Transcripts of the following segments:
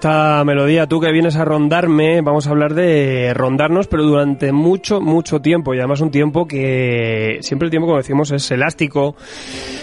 esta melodía, tú que vienes a rondarme, vamos a hablar de rondarnos, pero durante mucho, mucho tiempo. Y además un tiempo que siempre el tiempo, como decimos, es elástico,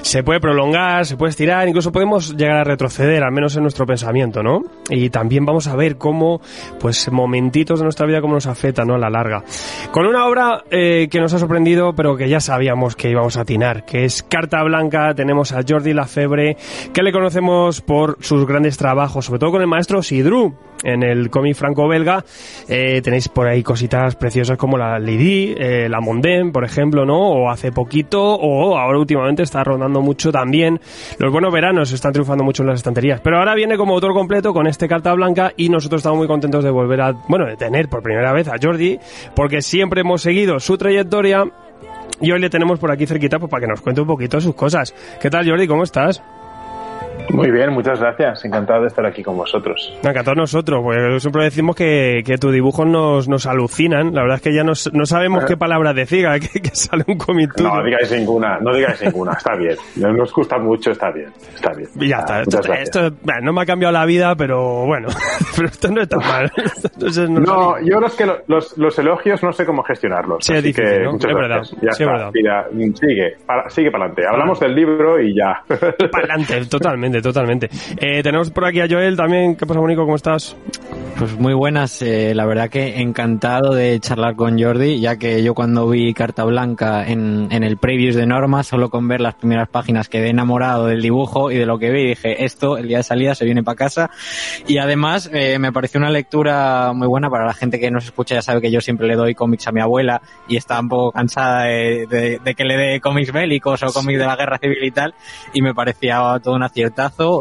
se puede prolongar, se puede estirar, incluso podemos llegar a retroceder, al menos en nuestro pensamiento, ¿no? Y también vamos a ver cómo, pues, momentitos de nuestra vida, cómo nos afecta, ¿no? A la larga. Con una obra eh, que nos ha sorprendido, pero que ya sabíamos que íbamos a atinar, que es Carta Blanca, tenemos a Jordi Lafebre, que le conocemos por sus grandes trabajos, sobre todo con el maestro Sidru, en el cómic franco-belga. Eh, tenéis por ahí cositas preciosas como la Lady, eh, la Mondem, por ejemplo, ¿no? O hace poquito, o ahora últimamente está rondando mucho también. Los buenos veranos están triunfando mucho en las estanterías. Pero ahora viene como autor completo con este Carta Blanca y nosotros estamos muy contentos de volver a, bueno, de tener por primera vez a Jordi, porque siempre hemos seguido su trayectoria. Y hoy le tenemos por aquí cerquita pues, para que nos cuente un poquito sus cosas. ¿Qué tal, Jordi? ¿Cómo estás? Muy bien, muchas gracias. Encantado de estar aquí con vosotros. Todos nosotros, porque siempre decimos que, que tus dibujos nos, nos alucinan. La verdad es que ya nos- no sabemos qué palabra decir, que, que sale un cómic. No digáis ninguna, no digáis ninguna. Está bien. No nos gusta mucho, está bien. Está bien. Y ya está. Ah, Esto, bueno, no me ha cambiado la vida, pero bueno. pero esto no está mal. Entonces, no- No, yo los que lo- los, los elogios no sé cómo gestionarlos. Sí, es difícil, que ¿no? muchas Es verdad, Ya sí, es está. verdad. Mira, sigue, para, sigue para adelante. Hablamos del libro y ya. Para adelante, totalmente, totalmente. Eh, tenemos por aquí a Joel también. ¿Qué pasa, Mónico? ¿Cómo estás? Pues muy buenas, eh, la verdad que encantado de charlar con Jordi, ya que yo cuando vi Carta Blanca en, en el previews de Norma, solo con ver las primeras páginas quedé enamorado del dibujo y de lo que vi, dije, esto el día de salida se viene para casa. Y además eh, me pareció una lectura muy buena para la gente que nos escucha, ya sabe que yo siempre le doy cómics a mi abuela y está un poco cansada de, de- de que le dé cómics bélicos o cómics de la guerra civil y tal, y me parecía todo un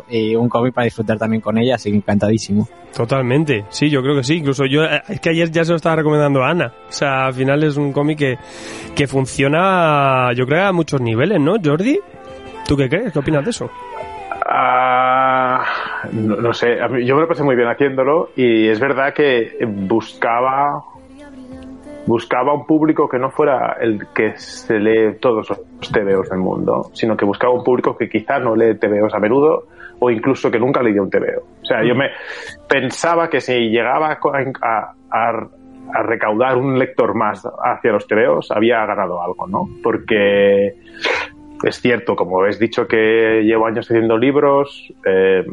y un cómic para disfrutar también con ella, así que encantadísimo. Totalmente, sí, yo creo que sí. Incluso yo, eh, es que ayer ya se lo estaba recomendando a Ana. O sea, al final es un cómic que, que funciona, yo creo, a muchos niveles, ¿no, Jordi? ¿Tú qué crees? ¿Qué opinas de eso? Ah, no, no sé, a mí- yo me lo pasé muy bien haciéndolo y es verdad que buscaba buscaba un público que no fuera el que se lee todos los TVOs del mundo, sino que buscaba un público que quizá no lee TVOs a menudo o incluso que nunca leía un TVO. O sea, yo me pensaba que si llegaba a, recaudar un lector más hacia los TVOs, había ganado algo, ¿no? Porque es cierto, como habéis dicho que llevo años haciendo libros eh,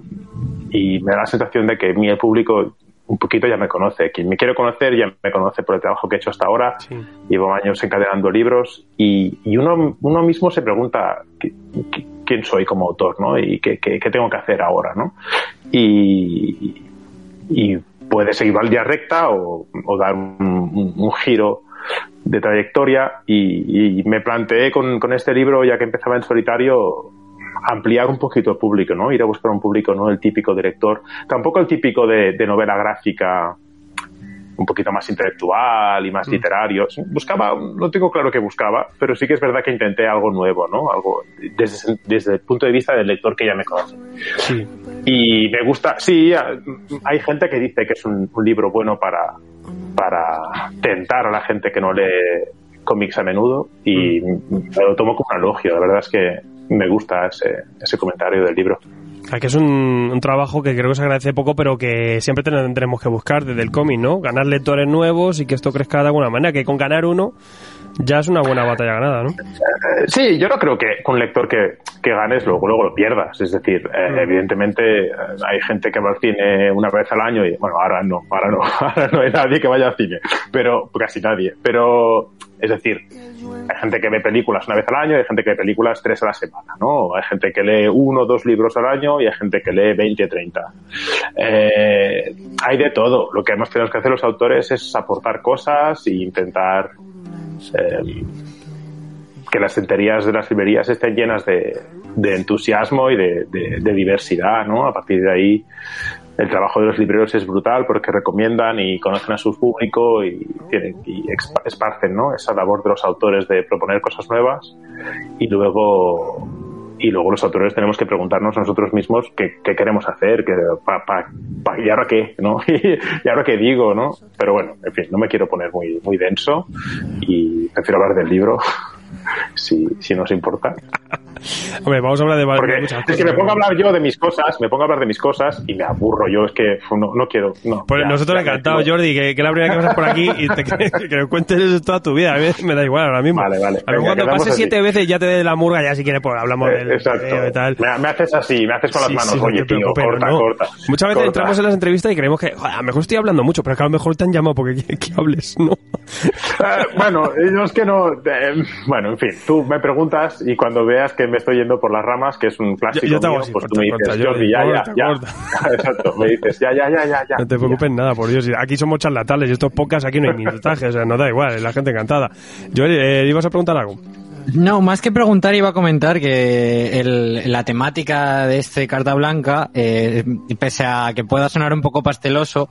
y me da la sensación de que mi público un poquito ya me conoce. Quien me quiere conocer ya me conoce por el trabajo que he hecho hasta ahora. Sí. Llevo años encadenando libros y, y uno, uno mismo se pregunta ¿qué- qué- quién soy como autor, ¿no? Y qué, qué- qué tengo que hacer ahora, ¿no? Y, y puede seguir la línea recta o, o dar un, un- un giro de trayectoria y, y me planteé con, con este libro, ya que empezaba en solitario, ampliar un poquito el público, ¿no? Ir a buscar un público, no el típico director, tampoco el típico de, de novela gráfica un poquito más intelectual y más literario. Buscaba, no tengo claro qué buscaba, pero sí que es verdad que intenté algo nuevo, ¿no? Algo desde, desde el punto de vista del lector que ya me conoce. Sí. Y me gusta, sí, hay gente que dice que es un, un libro bueno para, para tentar a la gente que no lee cómics a menudo y me lo tomo como un elogio. La verdad es que me gusta ese, ese comentario del libro. Que es un, un trabajo que creo que se agradece poco, pero que siempre tendremos que buscar desde el cómic, ¿no? Ganar lectores nuevos y que esto crezca de alguna manera, que con ganar uno ya es una buena batalla ganada, ¿no? Sí, yo no creo que un lector que, que ganes luego, luego lo pierdas. Es decir, eh, evidentemente eh, hay gente que va al cine una vez al año y, bueno, ahora no, ahora no, ahora no hay nadie que vaya al cine, pero casi nadie. Pero, es decir, hay gente que ve películas una vez al año y hay gente que ve películas tres a la semana, ¿no? Hay gente que lee uno o dos libros al año y hay gente que lee 20, 30. Eh, hay de todo. Lo que hemos tenido que hacer los autores es aportar cosas e intentar eh, que las estanterías de las librerías estén llenas de, de entusiasmo y de, de, diversidad, ¿no? A partir de ahí, el trabajo de los libreros es brutal porque recomiendan y conocen a su público y, tienen, y esparcen, ¿no? Esa labor de los autores de proponer cosas nuevas y luego y luego los autores tenemos que preguntarnos nosotros mismos qué, queremos hacer, que, y ahora qué, ¿no? y ahora qué digo, ¿no? Pero bueno, en fin, no me quiero poner muy, muy denso y prefiero hablar del libro si, si nos importa. Hombre, vamos a hablar de, Porque muchas Es que me pongo a hablar yo de mis cosas, me pongo a hablar de mis cosas y me aburro. Yo es que no, no quiero. No, pues nosotros encantados, Jordi, que, que la primera que pasas por aquí y te, que, que, cuentes eso toda tu vida. A mí me da igual ahora mismo. Vale, vale. A cuando pases siete veces ya te dé la murga, ya si quieres, pues hablamos eh, del. Exacto. y tal. Me, me, haces así, me haces con sí, las manos. Sí, Oye, tío, corta, no. corta. Muchas veces corta. entramos en las entrevistas y creemos que, joder, a lo mejor estoy hablando mucho, pero que a lo mejor te han llamado porque que hables, ¿no? Eh, bueno, yo es que no. Eh, bueno, en fin, tú me preguntas y cuando veas que me estoy yendo por las ramas, que es un clásico Yo- yo te hago mío, así, pues corta, tú me dices, corta, Jordi, ya, corta, ya, ya. Exacto, me dices, ya, ya, ya, ya. No te preocupes nada, por Dios. Aquí somos charlatanes y estos podcasts aquí no hay minutaje, o sea, no da igual, la gente encantada. Jordi, eh, ¿ibas a preguntar algo? No, más que preguntar iba a comentar que el- la temática de este Carta Blanca, eh, pese a que pueda sonar un poco pasteloso,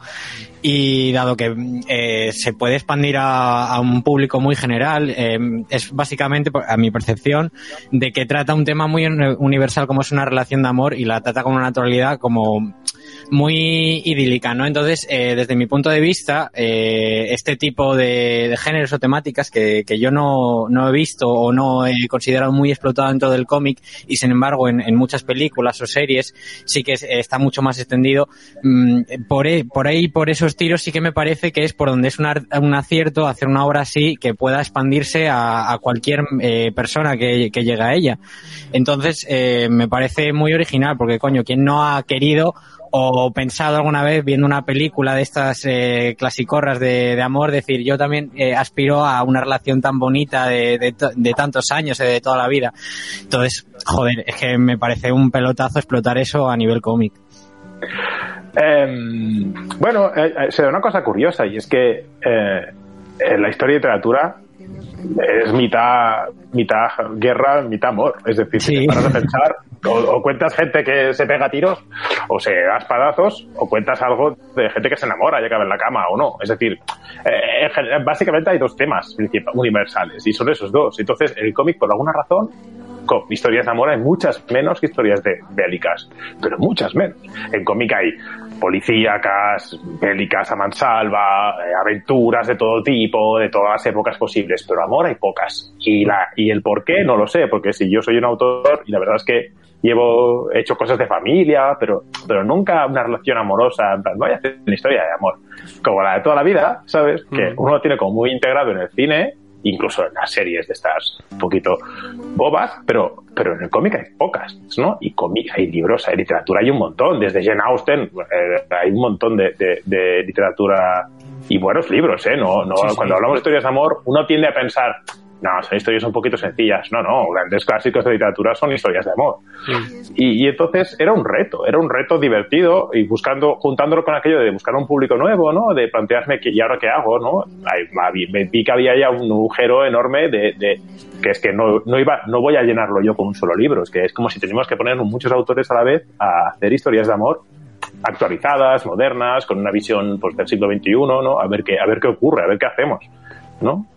y dado que eh, se puede expandir a, a un público muy general, eh, es básicamente, a mi percepción, de que trata un tema muy uni- universal como es una relación de amor y la trata con una naturalidad como muy idílica, ¿no? Entonces, eh, desde mi punto de vista, eh, este tipo de, géneros o temáticas que, yo no, no he visto o no he considerado muy explotado dentro del cómic y sin embargo en, muchas películas o series sí que es- está mucho más extendido, mm, por, e- por ahí, por esos tiros sí que me parece que es por donde es un, un acierto hacer una obra así que pueda expandirse a, a cualquier eh, persona que, que llegue a ella. Entonces, eh, me parece muy original porque, coño, ¿quién no ha querido o pensado alguna vez viendo una película de estas eh, clasicorras de, de amor, decir yo también eh, aspiro a una relación tan bonita de, de, to- de tantos años, eh, de toda la vida. Entonces, joder, es que me parece un pelotazo explotar eso a nivel cómic. Eh, bueno, eh, se da una cosa curiosa y es que en la historia y literatura es mitad, mitad guerra, mitad amor. Es decir, si Sí. te paras a pensar, o, o cuentas gente que se pega tiros, o se da espadazos, o cuentas algo de gente que se enamora y acaba en la cama, o no. Es decir, eh, general, básicamente hay dos temas universales, y son esos dos. Entonces, el cómic, por alguna razón, con historias de amor hay muchas menos que historias de bélicas, pero muchas menos. En cómic hay policíacas, bélicas a mansalva, eh, aventuras de todo tipo, de todas las épocas posibles, pero amor hay pocas. Y la y el por qué no lo sé, porque si yo soy un autor y la verdad es que llevo he hecho cosas de familia, pero pero nunca una relación amorosa, en plan, voy a hacer una historia de amor como la de toda la vida, ¿sabes? Que uno lo tiene como muy integrado en el cine incluso en las series de estas un poquito bobas, pero, pero en el cómic hay pocas, ¿no? Y cómic, hay libros, hay literatura, hay un montón, desde Jane Austen, eh, hay un montón de, de, de literatura y buenos libros, ¿eh? No, no, Sí, sí. cuando hablamos de historias de amor, uno tiende a pensar, no, son historias un poquito sencillas. No, no, grandes clásicos de literatura son historias de amor. Y, y entonces era un reto, era un reto divertido y buscando, juntándolo con aquello de buscar un público nuevo, ¿no? De plantearme que, ¿y ahora qué hago, no? Ahí, me vi que había ya un agujero enorme de, de- que es que no, no iba, no voy a llenarlo yo con un solo libro, es que es como si teníamos que poner muchos autores a la vez a hacer historias de amor actualizadas, modernas, con una visión pues, del siglo XXI, ¿no? A ver qué, a ver qué ocurre, a ver qué hacemos,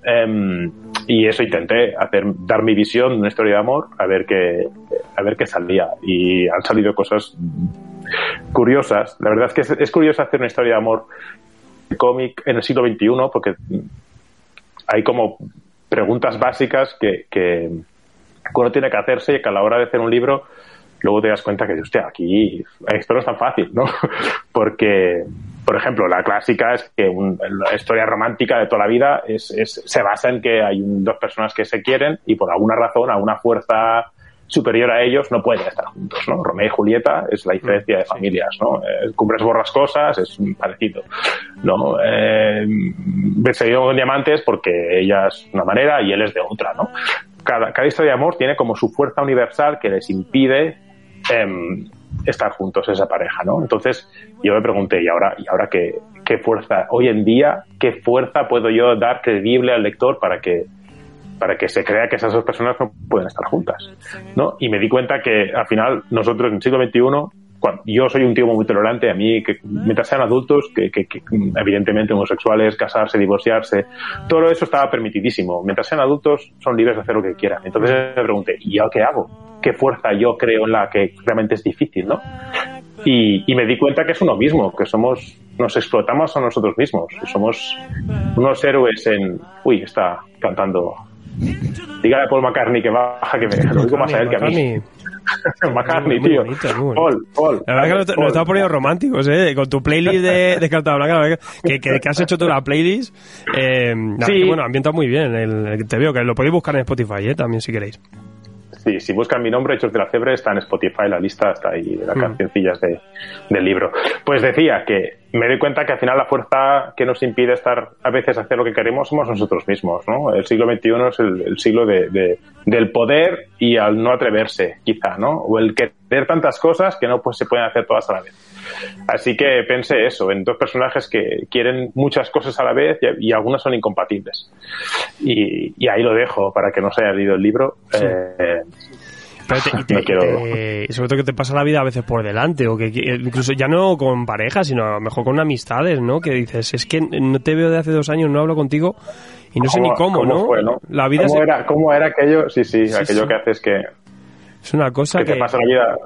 Em, y eso intenté, hacer, dar mi visión de una historia de amor, a ver qué, a ver qué salía. Y han salido cosas curiosas. La verdad es que es, curioso hacer una historia de amor cómic en el siglo XXI porque hay como preguntas básicas que, que uno tiene que hacerse y que a la hora de hacer un libro luego te das cuenta que, hostia, aquí esto no es tan fácil, ¿no? Porque, por ejemplo, la clásica es que un- la historia romántica de toda la vida es, es- se basa en que hay un- dos personas que se quieren y por alguna razón, a una fuerza superior a ellos, no pueden estar juntos, ¿no? Romeo y Julieta es la diferencia de familias, ¿no? Eh, cumbres borrascosas es parecido, ¿no? Eh, con diamantes porque ella es una manera y él es de otra, ¿no? Cada, cada historia de amor tiene como su fuerza universal que les impide em, estar juntos esa pareja, ¿no? Entonces yo me pregunté, ¿y ahora, y ahora qué, qué fuerza, hoy en día, qué fuerza puedo yo dar creíble al lector para que para que se crea que esas dos personas no pueden estar juntas, ¿no? Y me di cuenta que al final nosotros en el siglo XXI yo soy un tío muy tolerante, a mí, que mientras sean adultos, que, evidentemente homosexuales, casarse, divorciarse, todo eso estaba permitidísimo. Mientras sean adultos, son libres de hacer lo que quieran. Entonces me pregunté, ¿y yo qué hago? ¿Qué fuerza yo creo en la que realmente es difícil, no? Y, me di cuenta que es uno mismo, que somos, nos explotamos a nosotros mismos, somos unos héroes en, uy, está cantando. Dígale a Paul McCartney que baja, que me, lo único más a él que a mí. McCartney, tío. Paul, Paul. La verdad que nos, estamos poniendo románticos, ¿eh? Con tu playlist de, de Carta Blanca, que, que, que, has hecho toda la playlist. Eh, sí. bueno, ambienta muy bien. El, te veo que lo podéis buscar en Spotify, ¿eh? También si queréis. Sí, si buscan mi nombre, Hechos de la Cebre, está en Spotify, la lista está ahí de las mm. cancioncillas de, del libro. Pues decía que me doy cuenta que al final la fuerza que nos impide estar a veces hacer lo que queremos somos nosotros mismos, ¿no? El siglo XXI es el, siglo de, del poder y al no atreverse, quizá, ¿no? O el querer tantas cosas que no pues, se pueden hacer todas a la vez. Así que pensé eso, en dos personajes que quieren muchas cosas a la vez y, algunas son incompatibles. Y, ahí lo dejo para que no se haya leído el libro. Eh, y, sobre todo que te pasa la vida a veces por delante, o que incluso ya no con pareja, sino a lo mejor con amistades, ¿no? Que dices, es que no te veo de hace dos años, no hablo contigo y no sé ni cómo, ¿no? La vida ¿Cómo, era, ¿Cómo era aquello? Sí, sí, aquello que haces que... Es una cosa que... te pasa la vida...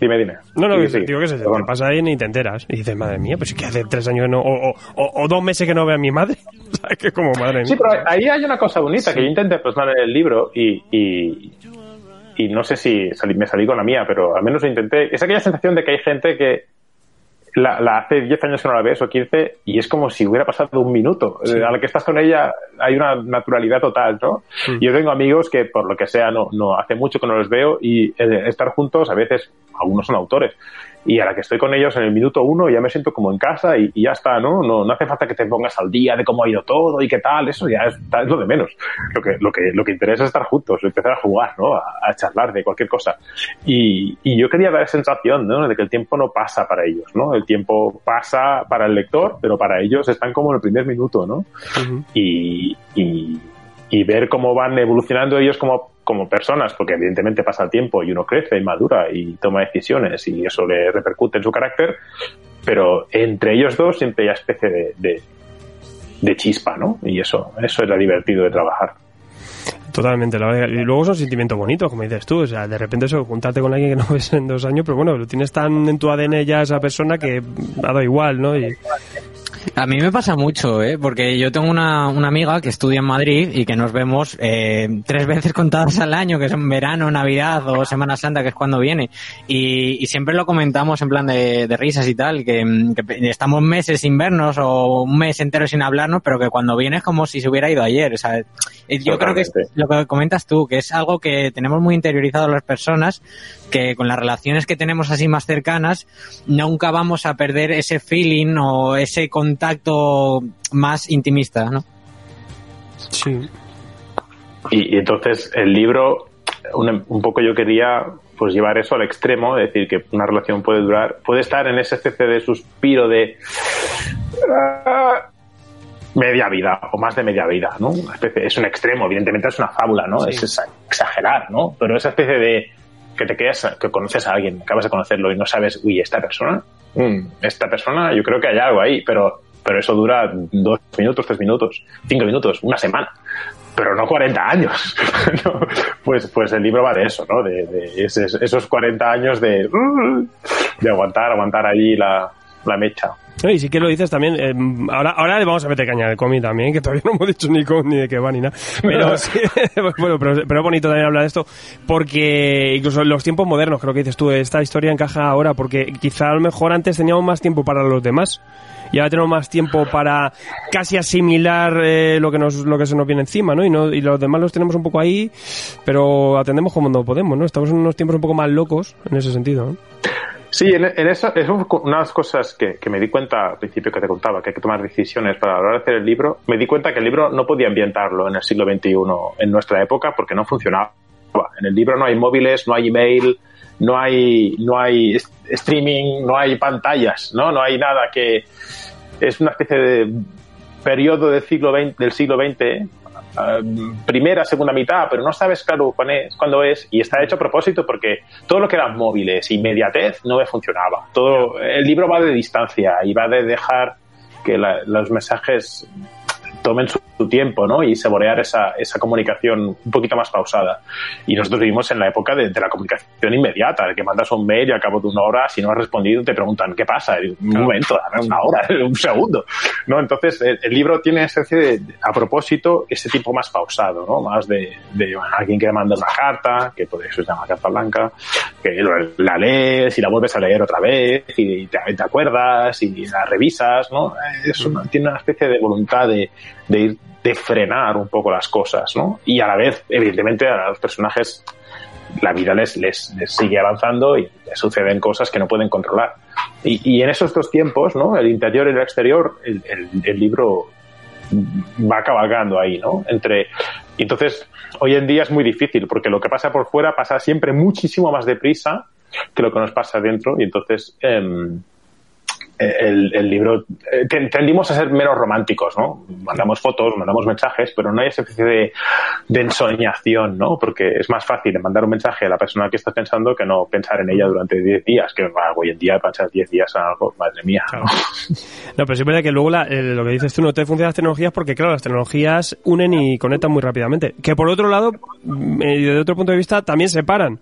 Dime, dime. No, no, digo que se te pasa ahí ni te enteras. Y dices, madre mía, pues es que hace tres años no, o, o, dos meses que no veo a mi madre. ¿Sabes? Que como madre mía. Sí, pero ahí hay una cosa bonita que yo intenté plasmar en el libro y, y, y no sé si me salí con la mía, pero al menos lo intenté. Es aquella sensación de que hay gente que la, hace 10 años que no la ves o 15 y es como si hubiera pasado un minuto. Eh, a la que estás con ella hay una naturalidad total, ¿no? Yo tengo amigos que por lo que sea no, no hace mucho que no los veo y eh, estar juntos a veces, algunos son autores, y a la que estoy con ellos en el minuto uno ya me siento como en casa y, ya está, ¿no? ¿no? No hace falta que te pongas al día de cómo ha ido todo y qué tal, eso ya es, lo de menos. Lo que, lo, que, lo que interesa es estar juntos, empezar a jugar, ¿no? A, charlar de cualquier cosa. Y, y, yo quería dar esa sensación, ¿no? De que el tiempo no pasa para ellos, ¿no? El tiempo pasa para el lector, pero para ellos están como en el primer minuto, ¿no? y, y, y ver cómo van evolucionando ellos como como personas, porque evidentemente pasa el tiempo y uno crece y madura y toma decisiones y eso le repercute en su carácter, pero entre ellos dos siempre hay especie de, chispa, ¿no? Y eso, eso es lo divertido de trabajar. Totalmente, la verdad. Y luego son sentimientos bonitos, como dices tú. O sea, de repente eso, juntarte con alguien que no ves en dos años, pero bueno, lo tienes tan en tu ADN ya esa persona que ha dado igual, ¿no? A mí me pasa mucho, ¿eh? porque yo tengo una, una amiga que estudia en Madrid y que nos vemos eh, tres veces contadas al año, que es en verano, Navidad o Semana Santa, que es cuando viene. Y, y siempre lo comentamos en plan de, de risas y tal, que, que, estamos meses sin vernos o un mes entero sin hablarnos, pero que cuando viene es como si se hubiera ido ayer. O sea, yo creo que es lo que comentas tú, que es algo que tenemos muy interiorizado las personas, que con las relaciones que tenemos así más cercanas, nunca vamos a perder ese feeling o ese contacto más intimista, ¿no? Sí. Y, entonces el libro, un, poco yo quería pues llevar eso al extremo, es decir, que una relación puede durar, puede estar en ese especie de suspiro de ah, media vida o más de media vida, ¿no? es un extremo, evidentemente es una fábula, ¿no? Es exagerar, ¿no? Pero esa especie de que te quedas, que conoces a alguien, acabas de conocerlo y no sabes, uy, esta persona, mm, esta persona, yo creo que hay algo ahí, pero, pero eso dura dos minutos, tres minutos, cinco minutos, una semana, pero no 40 años. pues, pues el libro va de eso, ¿no? De, esos 40 años de, de aguantar, aguantar allí la, la mecha. Y sí que lo dices también, eh, ahora, ahora le vamos a meter caña al cómic también, que todavía no hemos dicho ni cómo ni de qué va ni nada. Pero bueno, pero, pero, bonito también hablar de esto, porque incluso los tiempos modernos, creo que dices tú, esta historia encaja ahora, porque quizá a lo mejor antes teníamos más tiempo para los demás y ahora tenemos más tiempo para casi asimilar eh, lo que nos lo que se nos viene encima, ¿no? Y, no, y los demás los tenemos un poco ahí, pero atendemos como no podemos, ¿no? Estamos en unos tiempos un poco más locos en ese sentido, ¿no? Sí, en, eso es una de las cosas que, me di cuenta al principio que te contaba, que hay que tomar decisiones para la hora de hacer el libro. Me di cuenta que el libro no podía ambientarlo en el siglo XXI, en nuestra época, porque no funcionaba. En el libro no hay móviles, no hay email, no hay, no hay streaming, no hay pantallas, ¿no? No hay nada que... Es una especie de periodo del siglo XX, del siglo XX primera, segunda mitad, pero no sabes claro cuándo es, y está hecho a propósito porque todo lo que eran móviles, inmediatez, no me funcionaba. Todo, el libro va de distancia y va de dejar que los mensajes tomen su, tiempo, ¿no? Y saborear esa, esa comunicación un poquito más pausada. Y nosotros vivimos en la época de, la comunicación inmediata, de que mandas un mail y al cabo de una hora, si no has respondido, te preguntan, ¿qué pasa? Un momento, una hora, un segundo, ¿no? Entonces, el, libro tiene de, a propósito, ese tipo más pausado, ¿no? Más de, de alguien que manda una carta, que por eso se llama carta blanca, que la lees y la vuelves a leer otra vez y te, te acuerdas y la revisas, ¿no? Es tiene una especie de voluntad de, de ir de frenar un poco las cosas, ¿no? Y a la vez, evidentemente, a los personajes la vida les, les, sigue avanzando y les suceden cosas que no pueden controlar. Y, en esos dos tiempos, ¿no? El interior y el exterior, el, el, libro va cabalgando ahí, ¿no? Entre, entonces, hoy en día es muy difícil porque lo que pasa por fuera pasa siempre muchísimo más deprisa que lo que nos pasa dentro y entonces em, el, libro eh, tendimos a ser menos románticos, ¿no? Mandamos fotos, mandamos mensajes, pero no hay esa especie de, de ensoñación, ¿no? Porque es más fácil mandar un mensaje a la persona que estás pensando que no pensar en ella durante 10 días, que hoy en día pensar 10 días en algo, madre mía. ¿no? no, pero sí es que luego lo que dices tú no te funcionan las tecnologías porque, claro, las tecnologías unen y conectan muy rápidamente. Que por otro lado, mm, eh, desde otro punto de vista, también separan.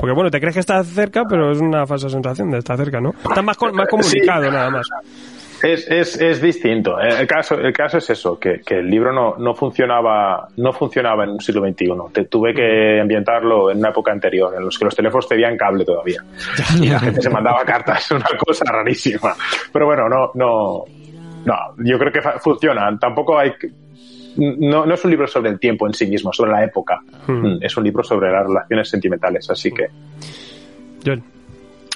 Porque bueno, te crees que estás cerca, pero es una falsa sensación de estar cerca, ¿no? Estás más, más comunicado nada más. Es, es, es, distinto. Eh, el caso, el caso es eso, que, que, el libro no, no, funcionaba, no funcionaba en un siglo XXI. tuve que ambientarlo en una época anterior, en los que los teléfonos tenían cable todavía. Y la gente se mandaba cartas, una cosa rarísima. Pero bueno, no, no, no, yo creo que funciona. Tampoco hay, no, no, es un libro sobre el tiempo en sí mismo, sobre la época. Hmm. Mm, es un libro sobre las relaciones sentimentales, así que.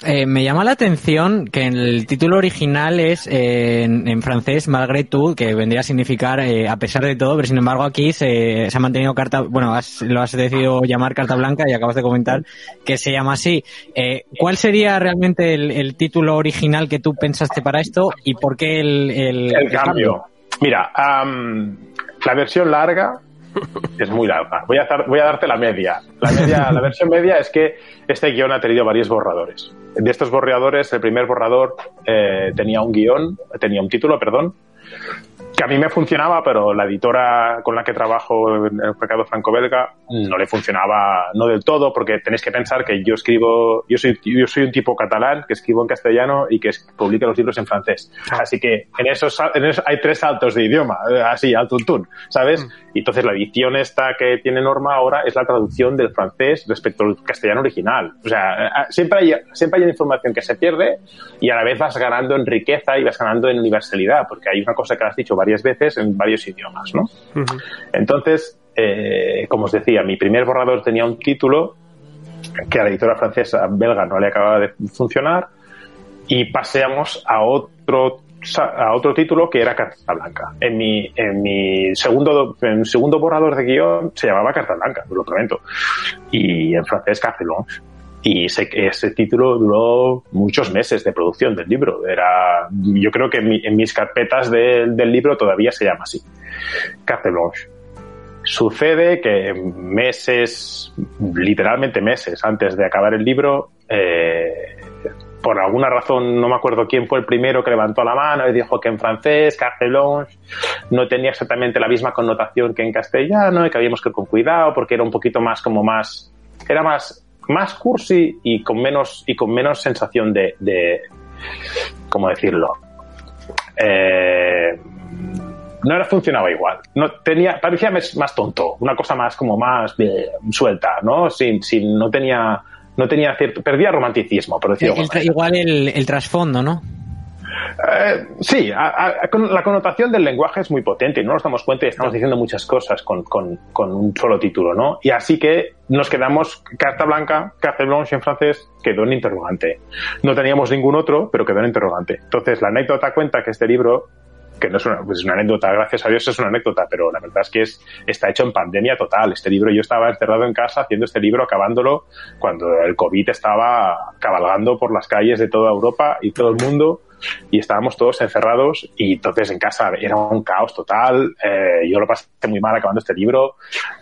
Eh, me llama la atención que en el título original es eh, en, francés Malgré tout, que vendría a significar eh, a pesar de todo, pero sin embargo aquí se, ha mantenido carta, bueno, lo has decidido llamar carta blanca y acabas de comentar que se llama así. ¿Cuál sería realmente el, título original que tú pensaste para esto y por qué el, el, cambio? Mira, la versión larga es muy larga. Voy a, voy a darte la media. La, media. la versión media es que este guion ha tenido varios borradores. De estos borradores, el primer borrador eh, tenía un guion, tenía un título, perdón, que a mí me funcionaba, pero la editora con la que trabajo en el mercado franco-belga no le funcionaba, no del todo, porque tenéis que pensar que yo escribo, yo soy, yo soy un tipo catalán que escribo en castellano y que publica los libros en francés. Así que en esos, en hay tres saltos de idioma, así, al tuntún, ¿sabes? Mm. Y entonces la edición esta que tiene Norma ahora es la traducción del francés respecto al castellano original. O sea, siempre hay, siempre hay información que se pierde y a la vez vas ganando en riqueza y vas ganando en universalidad, porque hay una cosa que has dicho varias veces en varios idiomas, ¿no? Entonces, eh, como os decía, mi primer borrador tenía un título que a la editora francesa belga no le acababa de funcionar y paseamos a otro a otro título que era Carta Blanca. En mi, en mi segundo, en segundo borrador de guion se llamaba Carta Blanca, lo prometo. Y en francés Café y ese, ese, título duró muchos meses de producción del libro. Era, yo creo que en, mis carpetas del libro todavía se llama así. Carte Blanche. Sucede que meses, literalmente meses antes de acabar el libro, eh, por alguna razón, no me acuerdo quién fue el primero que levantó la mano y dijo que en francés, Carte no tenía exactamente la misma connotación que en castellano y que habíamos que ir con cuidado porque era un poquito más como más, era más más cursi y con menos, y con menos sensación de, de ¿cómo decirlo? Eh, no era, funcionaba igual. No tenía, parecía más tonto, una cosa más como más suelta, ¿no? Sin, sin, no tenía, no tenía cierto, perdía romanticismo, por decirlo Igual el, el trasfondo, ¿no? Eh, sí, la connotación del lenguaje es muy potente y no nos damos cuenta y estamos diciendo muchas cosas con, un solo título, ¿no? Y así que nos quedamos, carta blanca, carte blanche en francés, quedó en interrogante. No teníamos ningún otro, pero quedó en interrogante. Entonces, la anécdota cuenta que este libro que no es una, pues una, anécdota, gracias a Dios es una anécdota, pero la verdad es que es, está hecho en pandemia total. Este libro, yo estaba encerrado en casa haciendo este libro, acabándolo cuando el COVID estaba cabalgando por las calles de toda Europa y todo el mundo y estábamos todos encerrados y entonces en casa era un caos total. Eh, yo lo pasé muy mal acabando este libro.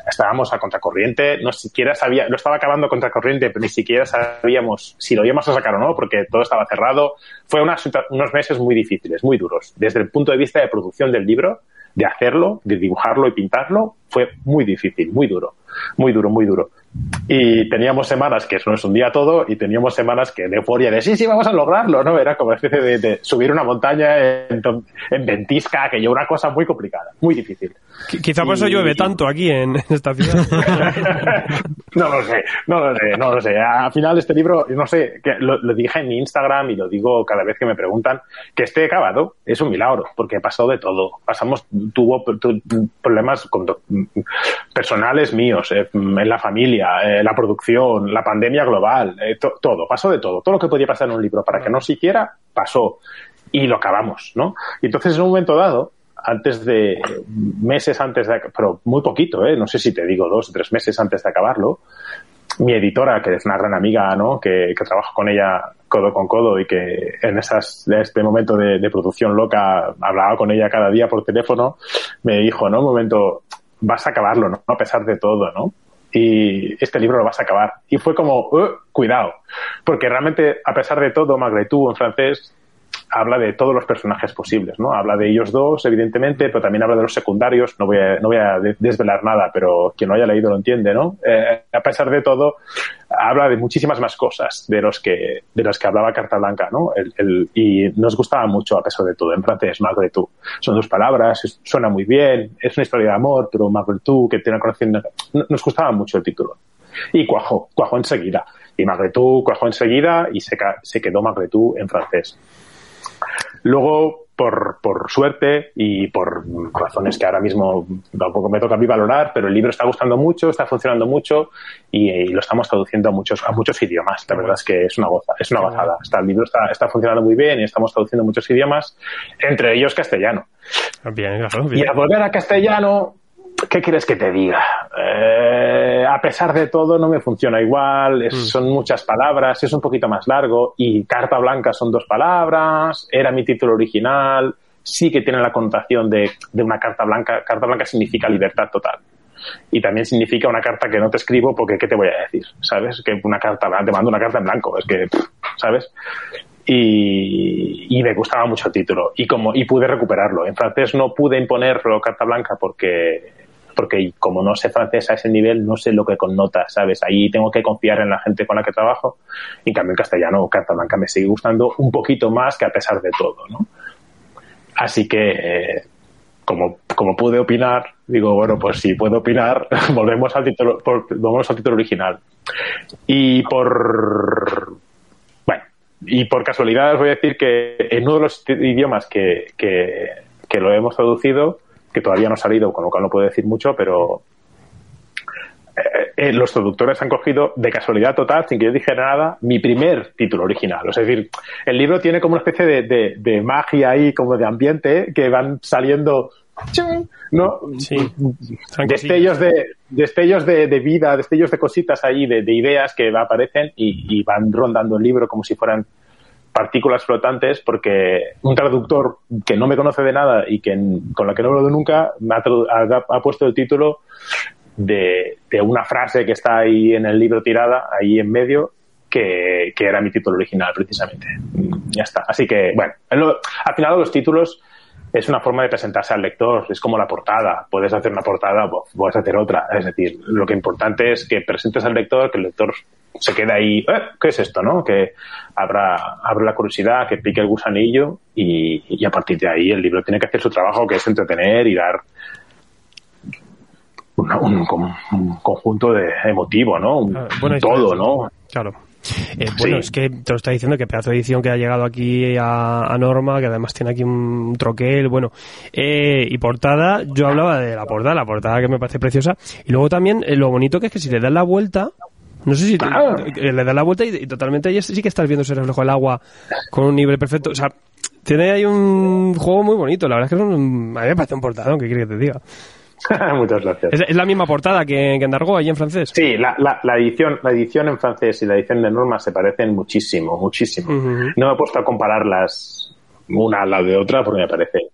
Estábamos a contracorriente, no siquiera sabía, lo estaba acabando a contracorriente, pero ni siquiera sabíamos si lo íbamos a sacar o no, porque todo estaba cerrado. Fue unos meses muy difíciles, muy duros. Desde el punto de vista de producción del libro, de hacerlo, de dibujarlo y pintarlo, fue muy difícil, muy duro, muy duro, muy duro. Y teníamos semanas que eso no es un día todo y teníamos semanas que de euforia de sí, sí, vamos a lograrlo, ¿no? Era como una especie de, subir una montaña en, en, ventisca, que yo una cosa muy complicada, muy difícil. Quizá por eso llueve tanto aquí en esta ciudad. no lo sé, no lo sé, no lo sé. Al final este libro, no sé, que lo, dije en mi Instagram y lo digo cada vez que me preguntan, que esté acabado es un milagro, porque pasó de todo. Pasamos, tuvo problemas personales míos, eh, en la familia, eh, la producción, la pandemia global, eh, todo, pasó de todo. Todo lo que podía pasar en un libro para que no siquiera pasó y lo acabamos, ¿no? Y entonces en un momento dado, antes de, meses antes de, pero muy poquito, ¿eh? No sé si te digo dos o tres meses antes de acabarlo, mi editora, que es una gran amiga, ¿no? Que, que trabajo con ella codo con codo y que en esas, este momento de, de, producción loca hablaba con ella cada día por teléfono, me dijo, ¿no? Un momento, vas a acabarlo, ¿no? A pesar de todo, ¿no? y este libro lo vas a acabar. Y fue como, uh, cuidado, porque realmente, a pesar de todo, Malgré en francés habla de todos los personajes posibles, ¿no? Habla de ellos dos, evidentemente, pero también habla de los secundarios. No voy a, no voy a desvelar nada, pero quien lo haya leído lo entiende, ¿no? Eh, a pesar de todo, habla de muchísimas más cosas de los que, de los que hablaba Carta Blanca, ¿no? Y nos gustaba mucho, a pesar de todo, en francés, Malgré Son dos palabras, suena muy bien, es una historia de amor, pero Malgré que tiene conocimiento, nos gustaba mucho el título. Y cuajó, cuajó enseguida. Y Malgré cuajó enseguida y se, se quedó Malgré en francés. Luego, por, por, suerte y por razones que ahora mismo tampoco me toca a mí valorar, pero el libro está gustando mucho, está funcionando mucho y, lo estamos traduciendo a muchos, a muchos idiomas. La verdad es que es una goza, es una gozada. Está, el libro está, está funcionando muy bien y estamos traduciendo muchos idiomas, entre ellos castellano. Bien, claro, bien. Y a volver a castellano, ¿qué quieres que te diga? Eh, a pesar de todo, no me funciona igual, mm. son muchas palabras, es un poquito más largo y carta blanca son dos palabras, era mi título original, sí que tiene la connotación de, de una carta blanca. Carta blanca significa libertad total. Y también significa una carta que no te escribo porque ¿qué te voy a decir? ¿Sabes? Que una carta, te mando una carta en blanco, es que, ¿sabes? y, me gustaba mucho el título y como y pude recuperarlo en francés no pude imponerlo carta blanca porque porque como no sé francés a ese nivel, no sé lo que connota, ¿sabes? Ahí tengo que confiar en la gente con la que trabajo. En cambio, en castellano, carta blanca me sigue gustando un poquito más que a pesar de todo, ¿no? Así que, eh, como, como pude opinar, digo, bueno, pues si puedo opinar, volvemos al título, volvemos al título original. Y por, y por casualidad os voy a decir que en uno de los idiomas que, que, que lo hemos traducido, que todavía no ha salido, con lo cual no puedo decir mucho, pero eh, eh, los traductores han cogido de casualidad total, sin que yo dijera nada, mi primer título original. es decir, el libro tiene como una especie de, de, magia ahí, como de ambiente, que van saliendo ¿no? Sí, destellos de destellos de, de, vida, destellos de cositas ahí, de, de ideas que aparecen y, y, van rondando el libro como si fueran partículas flotantes porque un traductor que no me conoce de nada y que con la que no hablo nunca me ha, puesto el título de, una frase que está ahí en el libro tirada, ahí en medio, que, era mi título original precisamente. Ya está. Así que, bueno, al final los títulos es una forma de presentarse al lector, es como la portada. Puedes hacer una portada, puedes hacer otra. Es decir, lo que importante es que presentes al lector, que el lector se queda ahí, eh, ¿qué es esto? ¿no? Que abra, abra la curiosidad, que pique el gusanillo y, a partir de ahí el libro tiene que hacer su trabajo, que es entretener y dar un, conjunto de emotivo, ¿no? Ah, todo, ¿no? Claro. Eh, bueno, es que te lo está diciendo que pedazo de edición que ha llegado aquí a, Norma, que además tiene aquí un troquel, bueno, eh, y portada, yo hablaba de la portada, la portada que me parece preciosa, y luego también lo bonito que es que si le das la vuelta, no sé si le das la vuelta y, totalmente ahí sí que estás viendo ese reflejo del agua con un nivel perfecto. O sea, tiene ahí un juego muy bonito. La verdad es que es un, a mí me parece un portadón, ¿qué quiere que te diga? Muchas gracias. ¿Es, la misma portada que, que Endargo ahí en francés? Sí, la, la, edición, la edición en francés y la edición de Norma se parecen muchísimo, muchísimo. No me he puesto a compararlas una al lado de otra porque me parece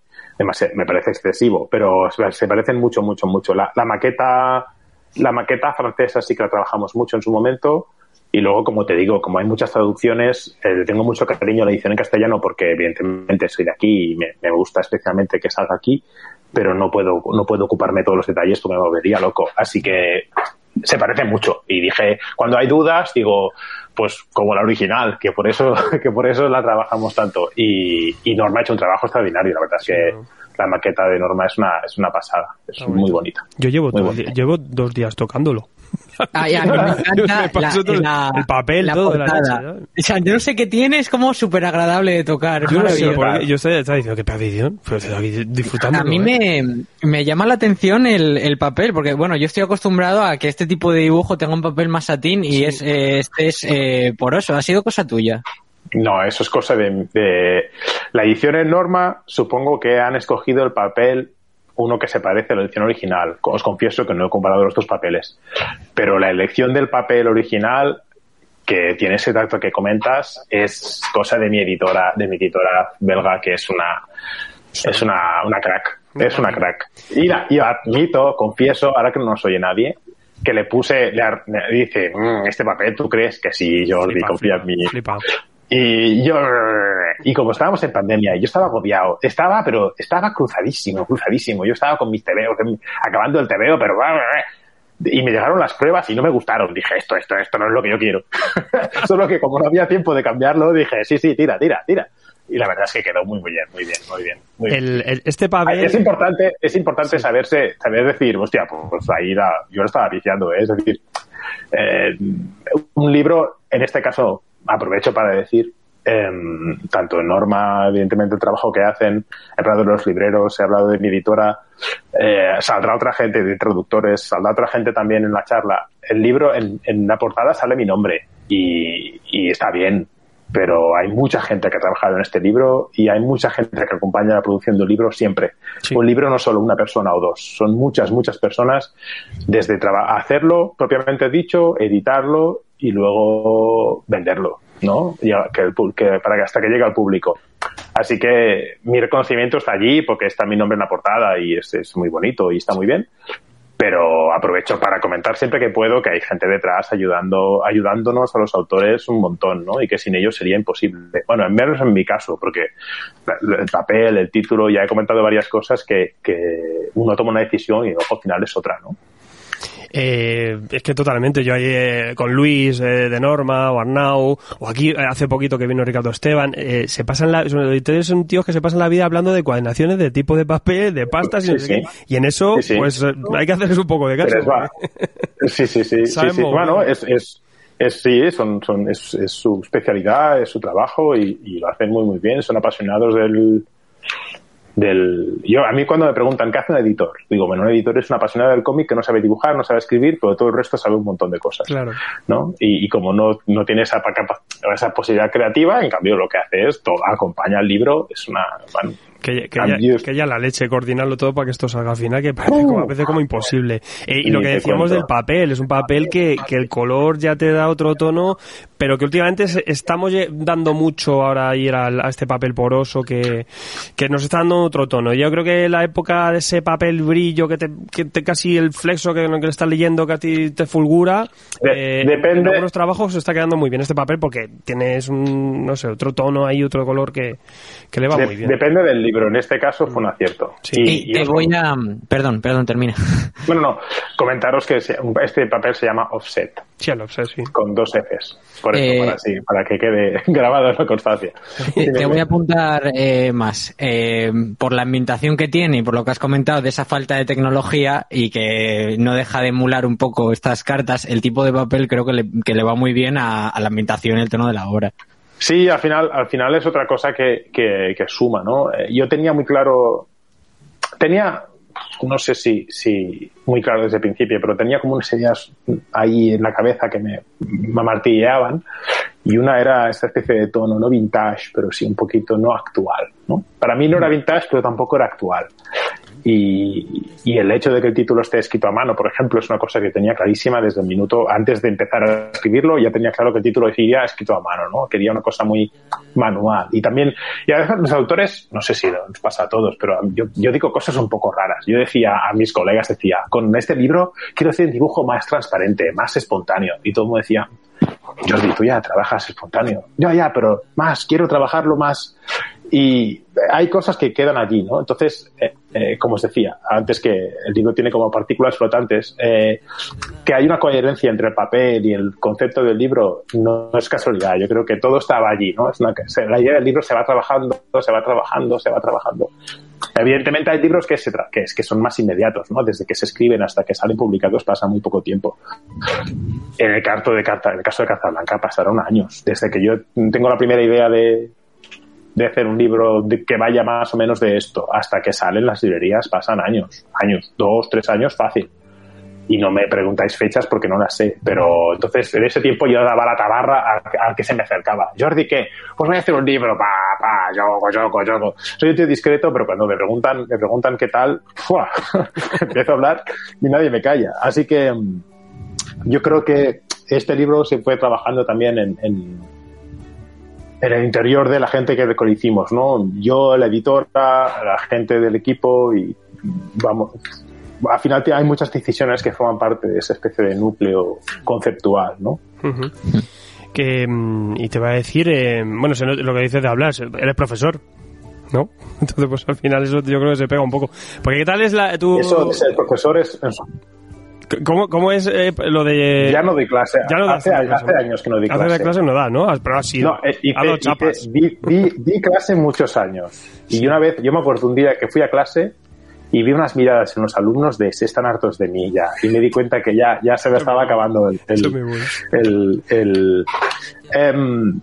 me parece excesivo, pero se parecen mucho, mucho, mucho. La, maqueta, la maqueta francesa sí que la trabajamos mucho en su momento. Y luego, como te digo, como hay muchas traducciones, eh, tengo mucho cariño a la edición en castellano porque evidentemente soy de aquí y me, gusta especialmente que salga aquí, pero no puedo, no puedo ocuparme todos los detalles porque me volvería loco. Así que se parece mucho. Y dije, cuando hay dudas, digo, pues como la original, que por eso, que por eso la trabajamos tanto. Y, y Norma ha hecho un trabajo extraordinario, la verdad es que la maqueta de Norma es una, es una pasada, es muy bonita. Yo llevo, llevo dos días tocándolo. Ah, me encanta el papel, todo la o sea, yo no sé qué tiene, es como súper agradable de tocar. Yo, no sé, yo estoy, diciendo que pero disfrutando. A mí ¿eh? me, me, llama la atención el, el, papel, porque bueno, yo estoy acostumbrado a que este tipo de dibujo tenga un papel más satín y es, este es eh, poroso. ¿Ha sido cosa tuya? No, eso es cosa de, de, La edición en norma, supongo que han escogido el papel uno que se parece a la edición original. Os confieso que no he comparado los dos papeles. Pero la elección del papel original, que tiene ese tacto que comentas, es cosa de mi editora, de mi editora belga, que es una, es una, una crack. Es una crack. Y, la, y admito, confieso, ahora que no nos oye nadie, que le puse, le, dice, mm, este papel, ¿tú crees que sí, Jordi, confía en mí? Y yo, y como estábamos en pandemia, yo estaba agobiado, estaba, pero estaba cruzadísimo, cruzadísimo. Yo estaba con mis tebeos, acabando el tebeo, pero y me llegaron las pruebas y no me gustaron. Dije, esto, esto, esto no es lo que yo quiero. Solo que como no había tiempo de cambiarlo, dije, sí, sí, tira, tira, tira. Y la verdad es que quedó muy, muy bien, muy bien, muy bien. Muy bien. este papel... Es importante, es importante saberse, saber decir, hostia, pues ahí la, yo lo estaba viciando, ¿eh? es decir, eh, un libro, en este caso, aprovecho para decir, em, tanto en Norma, evidentemente, el trabajo que hacen, he hablado de los libreros, he hablado de mi editora, eh, saldrá otra gente, de traductores, saldrá otra gente también en la charla. El libro, en, la portada sale mi nombre y, está bien, pero hay mucha gente que ha trabajado en este libro y hay mucha gente que acompaña la producción de un libro siempre. Un libro no solo una persona o dos, son muchas, muchas personas, desde hacerlo propiamente dicho, editarlo y luego venderlo, ¿no? que, para que hasta que llegue al público. Así que mi reconocimiento está allí porque está mi nombre en la portada y es, es muy bonito y está muy bien. Pero aprovecho para comentar siempre que puedo que hay gente detrás ayudando, ayudándonos a los autores un montón, ¿no? Y que sin ellos sería imposible. Bueno, en menos en mi caso, porque el papel, el título, ya he comentado varias cosas que, que uno toma una decisión y luego al final es otra, ¿no? Eh, es que totalmente, yo ahí eh, con Luis eh, de Norma o Arnau, o aquí hace poquito que vino Ricardo Esteban, se pasan la, son tíos que se pasan la vida hablando de coordinaciones, de tipo de papel, de pastas y no. Y en eso, pues hay que hacerles un poco de caso. Sí, sí, sí. sí, Bueno, es, es, es, sí, son, son, es, es, su especialidad, es su trabajo y, y lo hacen muy, muy bien. Son apasionados del, del yo a mí cuando me preguntan qué hace un editor digo bueno un editor es una apasionada del cómic que no sabe dibujar no sabe escribir pero todo el resto sabe un montón de cosas claro. no y, como no, no tiene esa esa posibilidad creativa en cambio lo que hace es todo acompaña al libro es una que, que, ya, la leche, coordinarlo todo para que esto salga al final, que parece como, a veces como imposible. Eh, y lo que decíamos del papel, es un papel que, que el color ya te da otro tono, pero que últimamente estamos dando mucho ahora a ir a, este papel poroso que, que, nos está dando otro tono. Yo creo que la época de ese papel brillo, que te, que te casi el flexo que, que le estás leyendo que a ti te fulgura, eh, depende. en algunos trabajos está quedando muy bien este papel porque tienes un, no sé, otro tono ahí, otro color que, que le va muy bien. Depende del libro, en este caso fue un acierto. Sí. Y, te voy a... Perdón, perdón, termina. Bueno, no, comentaros que este papel se llama Offset. Sí. Con dos Fs. Por eso, para, eh, para que quede grabado en la constancia. Te voy a apuntar eh, más. Eh, por la ambientación que tiene y por lo que has comentado de esa falta de tecnología y que no deja de emular un poco estas cartas, el tipo de papel creo que le, que le va muy bien a, la ambientación y el tono de la obra. Sí, al final, al final es otra cosa que, que, que suma, ¿no? Yo tenía muy claro, tenía, no sé si, si muy claro desde el principio, pero tenía como unas ideas ahí en la cabeza que me, me martilleaban y una era esta especie de tono, no vintage, pero sí un poquito no actual. ¿no? Para mí no era vintage, pero tampoco era actual. Y, el hecho de que el título esté escrito a mano, por ejemplo, es una cosa que tenía clarísima desde el minuto antes de empezar a escribirlo, ya tenía claro que el título decía escrito a mano, ¿no? Quería una cosa muy manual. Y también, y a veces los autores, no sé si nos pasa a todos, pero yo, yo digo cosas un poco raras. Yo decía a mis colegas, decía, con este libro quiero hacer un dibujo más transparente, más espontáneo. Y todo el mundo decía, Jordi, tú ya trabajas espontáneo. Ya, ya, pero más, quiero trabajarlo más y hay cosas que quedan allí, ¿no? Entonces, eh, eh, como os decía, antes que el libro tiene como partículas flotantes, eh, que hay una coherencia entre el papel y el concepto del libro no es casualidad. Yo creo que todo estaba allí, ¿no? Es una, la idea del libro se va trabajando, se va trabajando, se va trabajando. Evidentemente hay libros que, se que, que son más inmediatos, ¿no? Desde que se escriben hasta que salen publicados pasa muy poco tiempo. En el, de Carta, en el caso de Carta Blanca pasaron años. Desde que yo tengo la primera idea de, de hacer un libro que vaya más o menos de esto. Hasta que salen las librerías pasan años, años, dos, tres años fácil. Y no me preguntáis fechas porque no las sé. Pero entonces en ese tiempo yo daba la tabarra al, que se me acercaba. Jordi, ¿qué? Pues voy a hacer un libro, pa, pa, yo, yo, yo. Soy un tío discreto, pero cuando me preguntan, me preguntan qué tal, ¡fua! empiezo a hablar y nadie me calla. Así que mm, yo creo que este libro se fue trabajando también en, en en el interior de la gente que lo hicimos, ¿no? Yo, la editora, la gente del equipo y vamos, al final hay muchas decisiones que forman parte de esa especie de núcleo conceptual, ¿no? que, mm, y te va a decir, eh, bueno, lo que dices de hablar, eres profesor, ¿no? Entonces, pues al final eso yo creo que se pega un poco. Porque ¿qué tal es la, tu... Eso de ser profesor es... ¿Cómo, cómo es eh, lo de...? Ya no doy clase. Ya no hace, hace, hace, años que no doy clase. Hace clase no da, ¿no? Pero así no, eh, te, chapas. di, di, di, clase muchos años. Y una vez, yo me acuerdo un día que fui a clase y vi unas miradas en los alumnos de se están hartos de mí ya. Y me di cuenta que ya, ya se me estaba acabando el... el, el, el em,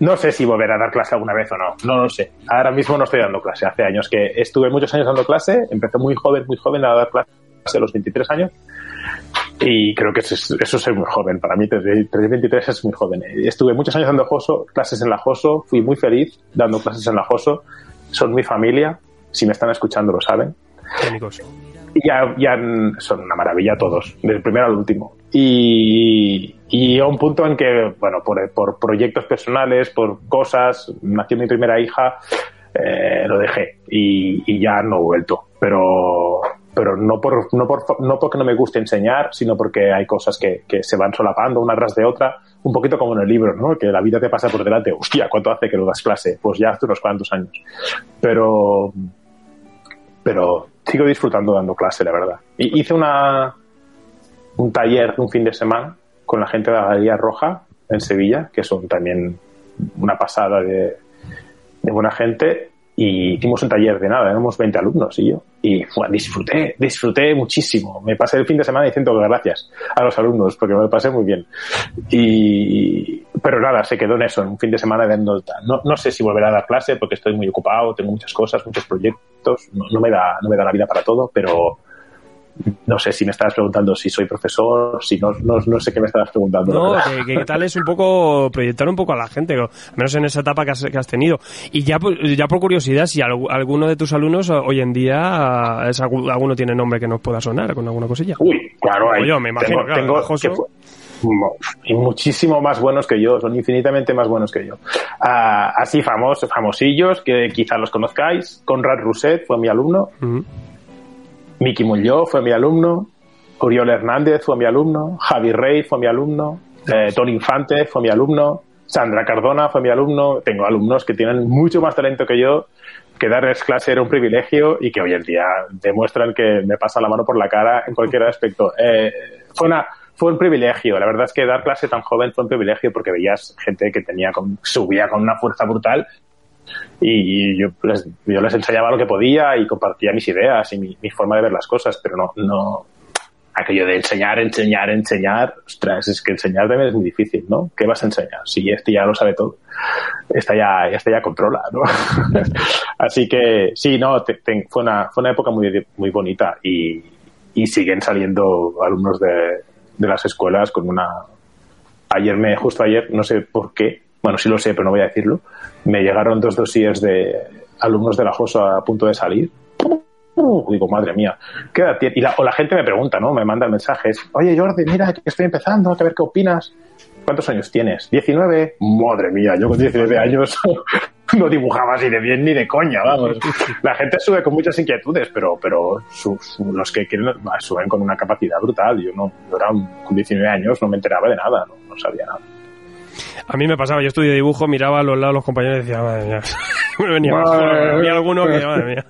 no sé si volver a dar clase alguna vez o no, no lo sé. Ahora mismo no estoy dando clase. Hace años que estuve muchos años dando clase, empecé muy joven, muy joven a dar clase a los 23 años y creo que eso, es muy joven. Para mí, 23 es muy joven. Estuve muchos años dando Joso, clases en la Joso. Fui muy feliz dando clases en la Joso. Son mi familia. Si me están escuchando, lo saben. Y ya, ya son una maravilla todos, del primero al último. Y, y a un punto en que, bueno, por, por proyectos personales, por cosas, nació mi primera hija, eh, lo dejé y, y ya no he vuelto. Pero pero no, por, no, por, no porque no me guste enseñar, sino porque hay cosas que, que, se van solapando una tras de otra, un poquito como en el libro, ¿no? Que la vida te pasa por delante. Hostia, ¿cuánto hace que lo das clase? Pues ya hace unos cuantos años. Pero, pero sigo disfrutando dando clase, la verdad. Hice una, un taller un fin de semana con la gente de la Galería Roja en Sevilla, que son también una pasada de, de buena gente, y hicimos un taller de nada, éramos 20 alumnos y yo. Y disfruté, disfruté muchísimo. Me pasé el fin de semana diciendo gracias a los alumnos porque me lo pasé muy bien. Y, pero nada, se quedó en eso, en un fin de semana de no, no sé si volveré a dar clase porque estoy muy ocupado, tengo muchas cosas, muchos proyectos, no, no me da, no me da la vida para todo, pero, no sé si me estabas preguntando si soy profesor, si no, no, sé qué me estabas preguntando. No, que, tal es un poco proyectar un poco a la gente, al menos en esa etapa que has, que has tenido. Y ya, ya por curiosidad, si alguno de tus alumnos hoy en día, es, alguno tiene nombre que nos pueda sonar con alguna cosilla. Uy, claro, hay, yo me imagino, tengo, y muchísimo más buenos que yo, son infinitamente más buenos que yo. Ah, así famosos, famosillos, que quizás los conozcáis. Conrad Rousset fue mi alumno. Miki Muñoz fue mi alumno, Uriol Hernández fue mi alumno, Javi Rey fue mi alumno, eh, Tony Infante fue mi alumno, Sandra Cardona fue mi alumno. Tengo alumnos que tienen mucho más talento que yo, que darles clase era un privilegio y que hoy en día demuestran que me pasa la mano por la cara en cualquier aspecto. Eh, fue una fue un privilegio. La verdad es que dar clase tan joven fue un privilegio porque veías gente que tenía con, subía con una fuerza brutal y yo les, yo les enseñaba lo que podía y compartía mis ideas y mi, forma de ver las cosas, pero no, no aquello de enseñar, enseñar, enseñar, ostras, es que enseñar también es muy difícil, ¿no? ¿Qué vas a enseñar? Si este ya lo sabe todo, esta ya, esta ya controla, ¿no? Así que sí, no, fue, una, fue una época muy, muy bonita y, y siguen saliendo alumnos de, de las escuelas con una... Ayer me, justo ayer, no sé por qué, bueno, sí lo sé, pero no voy a decirlo, me llegaron dos dossiers de alumnos de la JOSA a punto de salir uh, digo, madre mía, ¿qué edad tiene? Y la, o la gente me pregunta, ¿no? Me manda mensajes, oye Jordi, mira, que estoy empezando, a ver qué opinas. ¿Cuántos años tienes? ¿19? Madre mía, yo con 19 años no dibujaba así de bien ni de coña, vamos. La gente sube con muchas inquietudes, pero, pero su- su- los que quieren suben con una capacidad brutal. Yo no, yo era con 19 años no me enteraba de nada, no, no sabía nada. A mí me pasaba, yo estudié dibujo, miraba a los lados los compañeros y decía, madre mía. me venía Madre había alguno que, madre mía.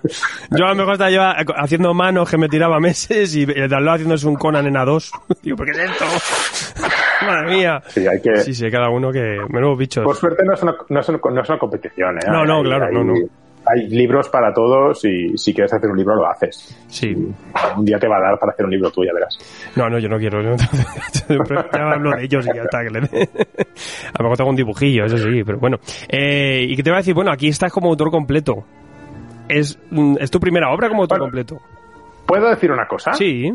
Yo a lo mejor estaba haciendo manos que me tiraba meses y el de al lado haciéndose un Conan en A2. Digo, ¿pero qué es esto? madre mía. Sí, hay que, Sí, sí, cada uno que... Menudos bichos. Por suerte no es una, no es una, no es una competición, ¿eh? No, no, claro, no, no. Hay libros para todos y si quieres hacer un libro lo haces. Sí. Un día te va a dar para hacer un libro tú, ya verás. No, no, yo no quiero. yo ya hablo de ellos y ya está. Que le dé. A lo mejor tengo un dibujillo, eso sí, pero bueno. Eh, y que te voy a decir, bueno, aquí estás como autor completo. ¿Es, mm, ¿es tu primera obra como autor Bueno, completo? ¿Puedo decir una cosa? Sí.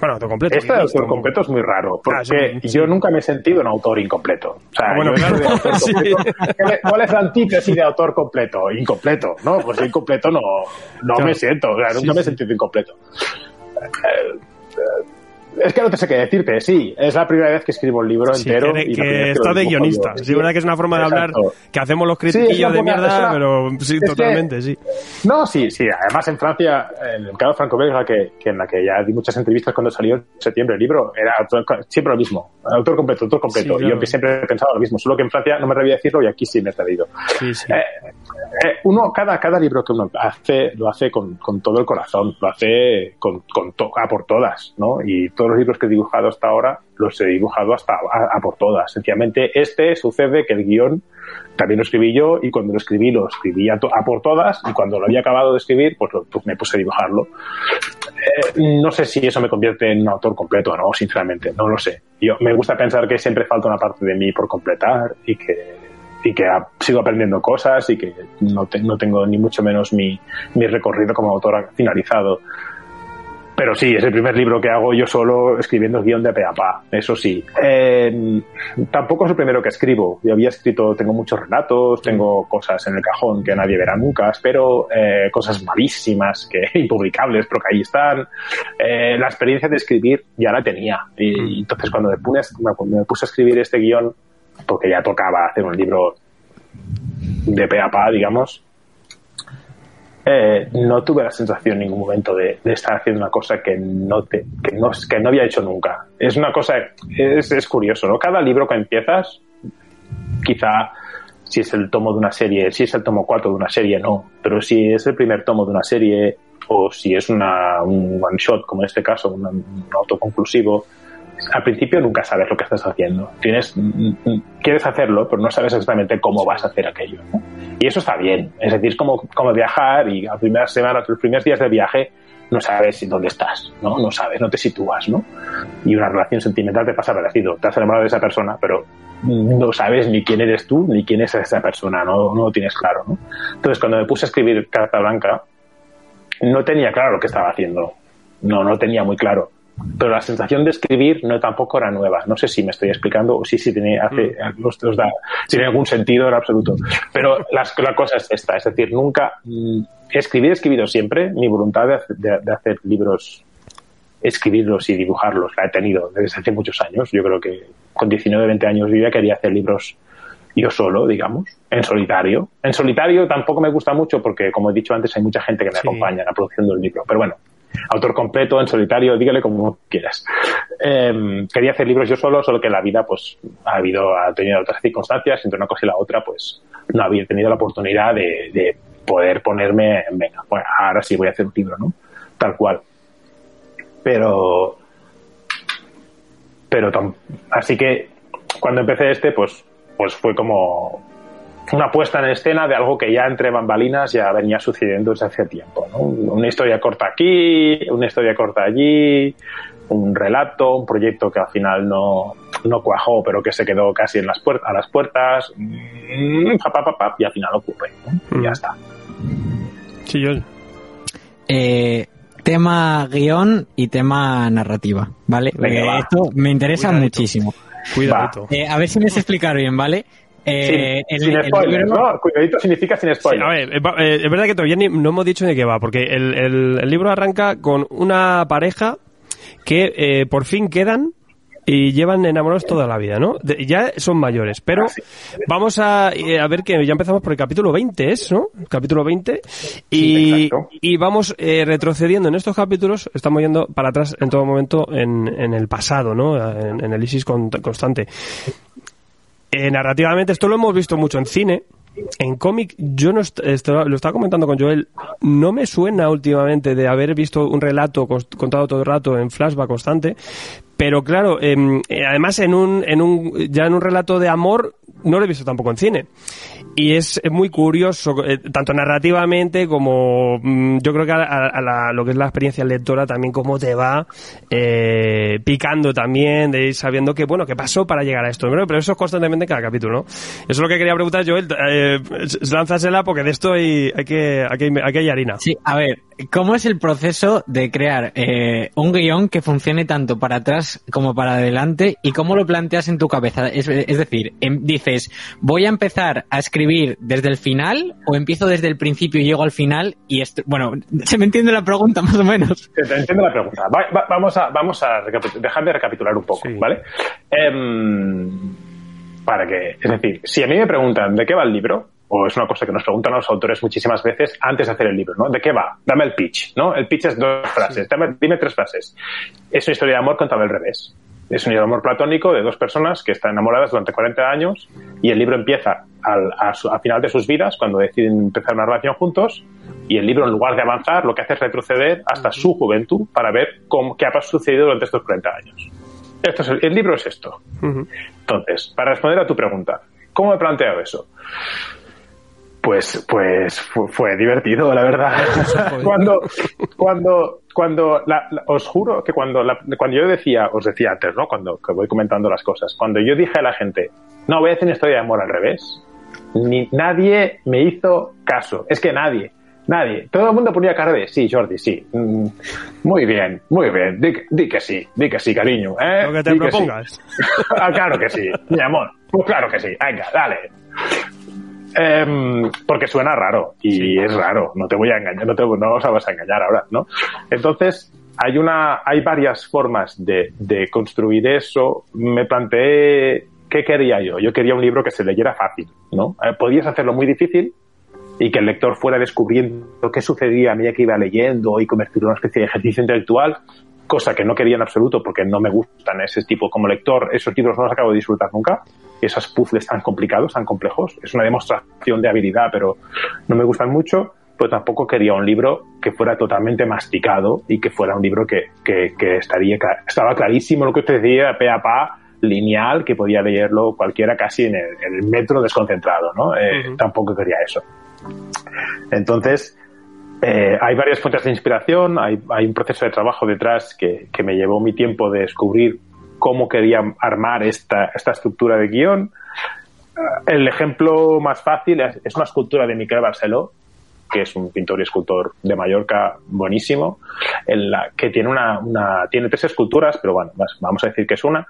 Bueno, autor completo. Este de autor completo es muy raro, porque Ah, sí, sí. yo nunca me he sentido un autor incompleto. O sea, Ah, bueno, claro. autor Sí. ¿Cuál es- ¿Cuál es la antítesis de autor completo? Incompleto, ¿no? Pues incompleto no, no Claro. me siento, o sea, nunca me he sentido incompleto. Eh, eh, es que no te sé qué decirte, sí, es la primera vez que escribo un libro Sí, entero. que, y que está de guionista. Sí, verdad que es una forma de hablar que hacemos los critiquillos de mierda, una- pero sí, es que- totalmente, sí. No, sí, sí. Además, en Francia, en el mercado franco-belga, que, que en la que ya di muchas entrevistas cuando salió en septiembre el libro, era autor- siempre lo mismo. Autor completo, autor completo. Sí, claro. Y yo siempre he pensado lo mismo. Solo que en Francia no me atreví a decirlo y aquí sí me he atrevido. Sí, sí. Eh, uno, cada, cada libro que uno hace, lo hace con, con todo el corazón, lo hace con, con to- a por todas, ¿no? Y todos los libros que he dibujado hasta ahora los he dibujado hasta a, a por todas. Sencillamente, este sucede que el guion también lo escribí yo y cuando lo escribí lo escribí a, to- a por todas y cuando lo había acabado de escribir, pues, lo- pues me puse a dibujarlo. Eh, no sé si eso me convierte en un autor completo o no, sinceramente, no lo sé. Yo me gusta pensar que siempre falta una parte de mí por completar y que y que a- sigo aprendiendo cosas y que no, te- no tengo ni mucho menos mi, mi recorrido como autor finalizado. Pero sí, es el primer libro que hago yo solo escribiendo el guion de pe a pa, eso sí. Eh, tampoco es el primero que escribo. Yo había escrito, tengo muchos relatos, tengo cosas en el cajón que nadie verá nunca, espero, eh, cosas malísimas, que impublicables, pero que ahí están. Eh, la experiencia de escribir ya la tenía. Y, entonces cuando me, puse, me puse a escribir este guion, porque ya tocaba hacer un libro de pe a pa, digamos, eh, no tuve la sensación en ningún momento de, de estar haciendo una cosa que no, te, que, no, que no había hecho nunca. Es una cosa, es, es curioso, ¿no? Cada libro que empiezas, quizá si es el tomo de una serie, si es el tomo 4 de una serie, no, pero si es el primer tomo de una serie o si es una, un one shot, como en este caso, un, un autoconclusivo, al principio nunca sabes lo que estás haciendo. Tienes, mm, mm, quieres hacerlo, pero no sabes exactamente cómo vas a hacer aquello. ¿no? Y eso está bien. Es decir, es como, viajar y las primeras semanas, los primeros días de viaje, no sabes dónde estás, ¿no? No sabes, no te sitúas, ¿no? Y una relación sentimental te pasa parecido. Te has enamorado de esa persona, pero no sabes ni quién eres tú ni quién es esa persona, no, no lo tienes claro, ¿no? Entonces, cuando me puse a escribir Carta Blanca, no tenía claro lo que estaba haciendo. No, no tenía muy claro. Pero la sensación de escribir no tampoco era nueva. No sé si me estoy explicando o si, si tiene, hace, os- os da, tiene algún sentido en absoluto. Pero las- la cosa es esta, es decir, nunca mm, escribir, he escribido siempre. Mi voluntad de, hacer- de- de hacer libros, escribirlos y dibujarlos, la he tenido desde hace muchos años. Yo creo que con 19, 20 años yo ya quería hacer libros yo solo, digamos, en solitario. En solitario tampoco me gusta mucho porque, como he dicho antes, hay mucha gente que me Sí. acompaña en la producción del libro. Pero bueno, autor completo, en solitario, dígale como quieras. Eh, quería hacer libros yo solo, solo que la vida, pues, ha habido, ha tenido otras circunstancias, entre una cosa y la otra, pues, no había tenido la oportunidad de, de poder ponerme, en, venga, bueno, ahora sí voy a hacer un libro, ¿no? Tal cual. Pero, pero, así que, cuando empecé este, pues, pues fue como una puesta en escena de algo que ya entre bambalinas ya venía sucediendo desde hace tiempo. ¿no? Una historia corta aquí, una historia corta allí, un relato, un proyecto que al final no, no cuajó, pero que se quedó casi en las a las puertas, mm, pa, pa, pa, pa, y al final ocurre. ¿no? Y ya Mm. está. Sí, yo. Eh, tema guion y tema narrativa, ¿vale? Venga, Eh, va. esto me interesa Cuidadito. muchísimo. Cuidadito. Eh, a ver si me sé explicar bien, ¿vale? Eh, sin, sin spoilers, ¿no? Cuidadito significa sin spoilers. a ver, eh, es verdad que todavía ni, no hemos dicho de qué va, porque el, el, el libro arranca con una pareja que eh, por fin quedan y llevan enamorados toda la vida, ¿no? De, ya son mayores, pero vamos a, eh, a, ver que ya empezamos por el capítulo 20, ¿es, no? Capítulo 20. Y, Sí, y vamos eh, retrocediendo en estos capítulos, estamos yendo para atrás en todo momento en, en el pasado, ¿no? En, en el ISIS con- constante. Eh, narrativamente, esto lo hemos visto mucho en cine. En cómic, yo no est- esto lo estaba comentando con Joel, no me suena últimamente de haber visto un relato contado todo el rato en flashback constante, pero claro, em, eh, además en un, en un, ya en un relato de amor, no lo he visto tampoco en cine. Y es muy curioso, eh, tanto narrativamente como mm, yo creo que a, a- la- lo que es la experiencia lectora también cómo te va eh, picando también, de ir sabiendo que, bueno, qué pasó para llegar a esto. Pero eso es constantemente en cada capítulo, ¿no? Eso es lo que quería preguntar, Joel. Eh, lánzasela porque de esto hay, hay que, aquí, hay, aquí hay harina. Sí, a ver, ¿cómo es el proceso de crear eh, un guion que funcione tanto para atrás como para adelante y cómo lo planteas en tu cabeza? Es, es decir, em- dices, voy a empezar a escribir desde el final o empiezo desde el principio y llego al final y esto, bueno, se me entiende la pregunta más o menos. Te, te entiendo la pregunta. Va- va- vamos a, vamos a dejar de recapitular un poco, Sí. ¿vale? Em, para que, es decir, si a mí me preguntan de qué va el libro, o es una cosa que nos preguntan los autores muchísimas veces antes de hacer el libro, ¿no? ¿De qué va? Dame el pitch, ¿no? El pitch es dos frases, Dame- dime tres frases. Es una historia de amor contada al revés. Es de amor platónico de dos personas que están enamoradas durante 40 años y el libro empieza al, a su- al final de sus vidas, cuando deciden empezar una relación juntos, y el libro, en lugar de avanzar, lo que hace es retroceder hasta su juventud para ver cómo, qué ha sucedido durante estos 40 años. Esto es el, el libro es esto. Entonces, para responder a tu pregunta, ¿cómo he planteado eso? Pues, pues fu- fue, divertido, la verdad. cuando, cuando, cuando, la- la- os juro que cuando, la- cuando yo decía, os decía antes, ¿no? Cuando que voy comentando las cosas, cuando yo dije a la gente, no, voy a hacer una historia de amor al revés, ni nadie me hizo caso. Es que nadie, nadie. Todo el mundo ponía cara de, sí, Jordi, sí. Mm, muy bien, muy bien. Di, que- di que sí, di que sí, cariño. ¿eh? Lo que te Di sí". propongas. ah, claro que sí, mi amor. Pues claro que sí. Venga, dale. Em, porque suena raro y es raro, no te voy a engañar, no te no os vas a engañar ahora, ¿no? Entonces, hay una, hay varias formas de, de construir eso. Me planteé qué quería yo. Yo quería un libro que se leyera fácil, ¿no? Eh, podías hacerlo muy difícil y que el lector fuera descubriendo qué sucedía a medida que iba leyendo y convertirlo en una especie de ejercicio intelectual, cosa que no quería en absoluto porque no me gustan ese tipo como lector, esos libros no los acabo de disfrutar nunca, esos puzzles tan complicados, tan complejos, es una demostración de habilidad, pero no me gustan mucho, pero tampoco quería un libro que fuera totalmente masticado y que fuera un libro que, que, que estaría, estaba clarísimo lo que usted decía, pe a pa, lineal, que podía leerlo cualquiera casi en el, en el metro desconcentrado, ¿no? Eh. Tampoco quería eso. Entonces, eh, hay varias fuentes de inspiración, hay, hay un proceso de trabajo detrás que, que me llevó mi tiempo de descubrir cómo quería armar esta, esta estructura de guion. El ejemplo más fácil es, es una escultura de Miquel Barceló, que es un pintor y escultor de Mallorca buenísimo, en la que tiene una, una tiene tres esculturas, pero bueno, vamos a decir que es una,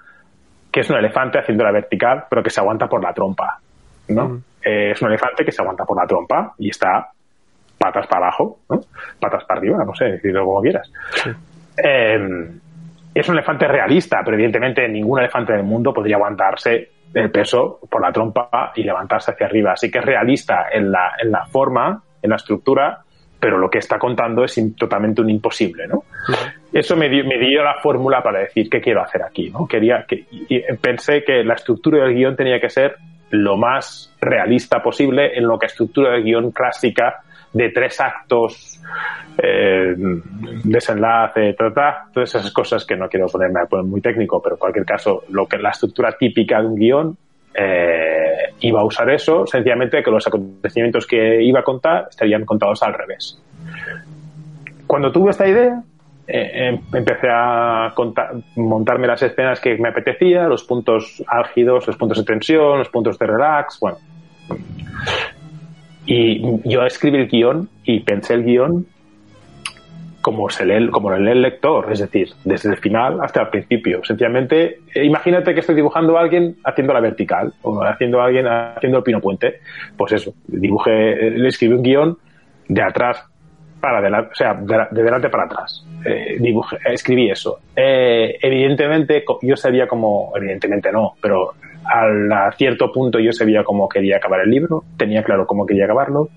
que es un elefante haciéndola vertical, pero que se aguanta por la trompa, ¿no? Mm. Eh, es un elefante que se aguanta por la trompa y está patas para abajo, ¿no? Patas para arriba, no sé, decirlo como quieras. Eh, es un elefante realista, pero evidentemente ningún elefante del mundo podría aguantarse el peso por la trompa y levantarse hacia arriba. Así que es realista en la, en la forma, en la estructura, pero lo que está contando es totalmente un imposible, ¿no? Eso me dio, me dio la fórmula para decir qué quiero hacer aquí, ¿no? Quería que, y pensé que la estructura del guion tenía que ser lo más realista posible en lo que estructura del guion clásica de tres actos, eh, desenlace, ta, todas esas cosas que no quiero ponerme a poner muy técnico, pero en cualquier caso, lo que la estructura típica de un guion eh, iba a usar eso, sencillamente que los acontecimientos que iba a contar estarían contados al revés. Cuando tuve esta idea, eh, em- empecé a montarme las escenas que me apetecía, los puntos álgidos, los puntos de tensión, los puntos de relax, bueno. Y yo escribí el guion y pensé el guion como se lee, como lee el lector, es decir, desde el final hasta el principio. Sencillamente, eh, imagínate que estoy dibujando a alguien haciendo la vertical o haciendo a alguien haciendo el pino puente. Pues eso, dibujé, eh, le escribí un guion de atrás para adelante, o sea, de, delante para atrás. Eh, dibujé, escribí eso. Evidentemente, yo sabía como, evidentemente no, pero a cierto punto yo sabía cómo quería acabar el libro, tenía claro cómo quería acabarlo,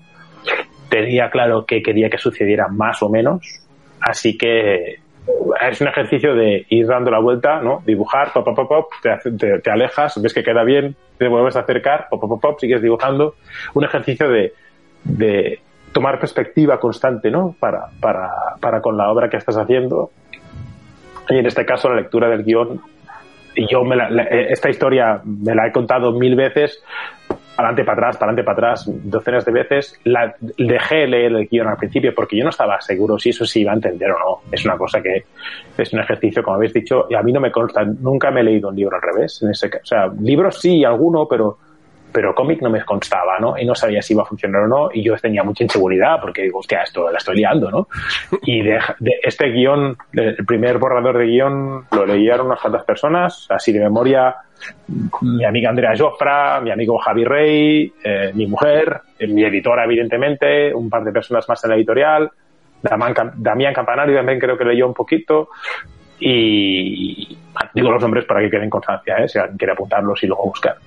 tenía claro que quería que sucediera más o menos, Así que es un ejercicio de ir dando la vuelta, ¿no? Dibujar, pop, pop, pop, te, alejas, ves que queda bien, te vuelves a acercar, pop, pop, pop, sigues dibujando. Un ejercicio de, de tomar perspectiva constante, ¿no? Para, para, para con la obra que estás haciendo. Y en este caso, la lectura del guion. Y yo me la, esta historia me la he contado mil veces, para adelante, para atrás, para adelante, para atrás, docenas de veces. La, dejé leer el guion al principio porque yo no estaba seguro si eso se iba a entender o no. Es una cosa que es un ejercicio, como habéis dicho, y a mí no me consta, nunca me he leído un libro al revés. En ese, o sea, libros sí, alguno, pero pero cómic no me constaba, ¿no? Y no sabía si iba a funcionar o no, y yo tenía mucha inseguridad, porque digo, hostia, esto la estoy liando, ¿no? Y de, este guion, el primer borrador de guion, lo leyeron unas cuantas personas, así de memoria, mi amiga Andrea Joffra, mi amigo Javi Rey, eh, mi mujer, eh, mi editora, evidentemente, un par de personas más en la editorial, Damián Campanario también creo que leyó un poquito, y digo los nombres para que queden constancia, ¿eh? si alguien quiere apuntarlos y luego buscar.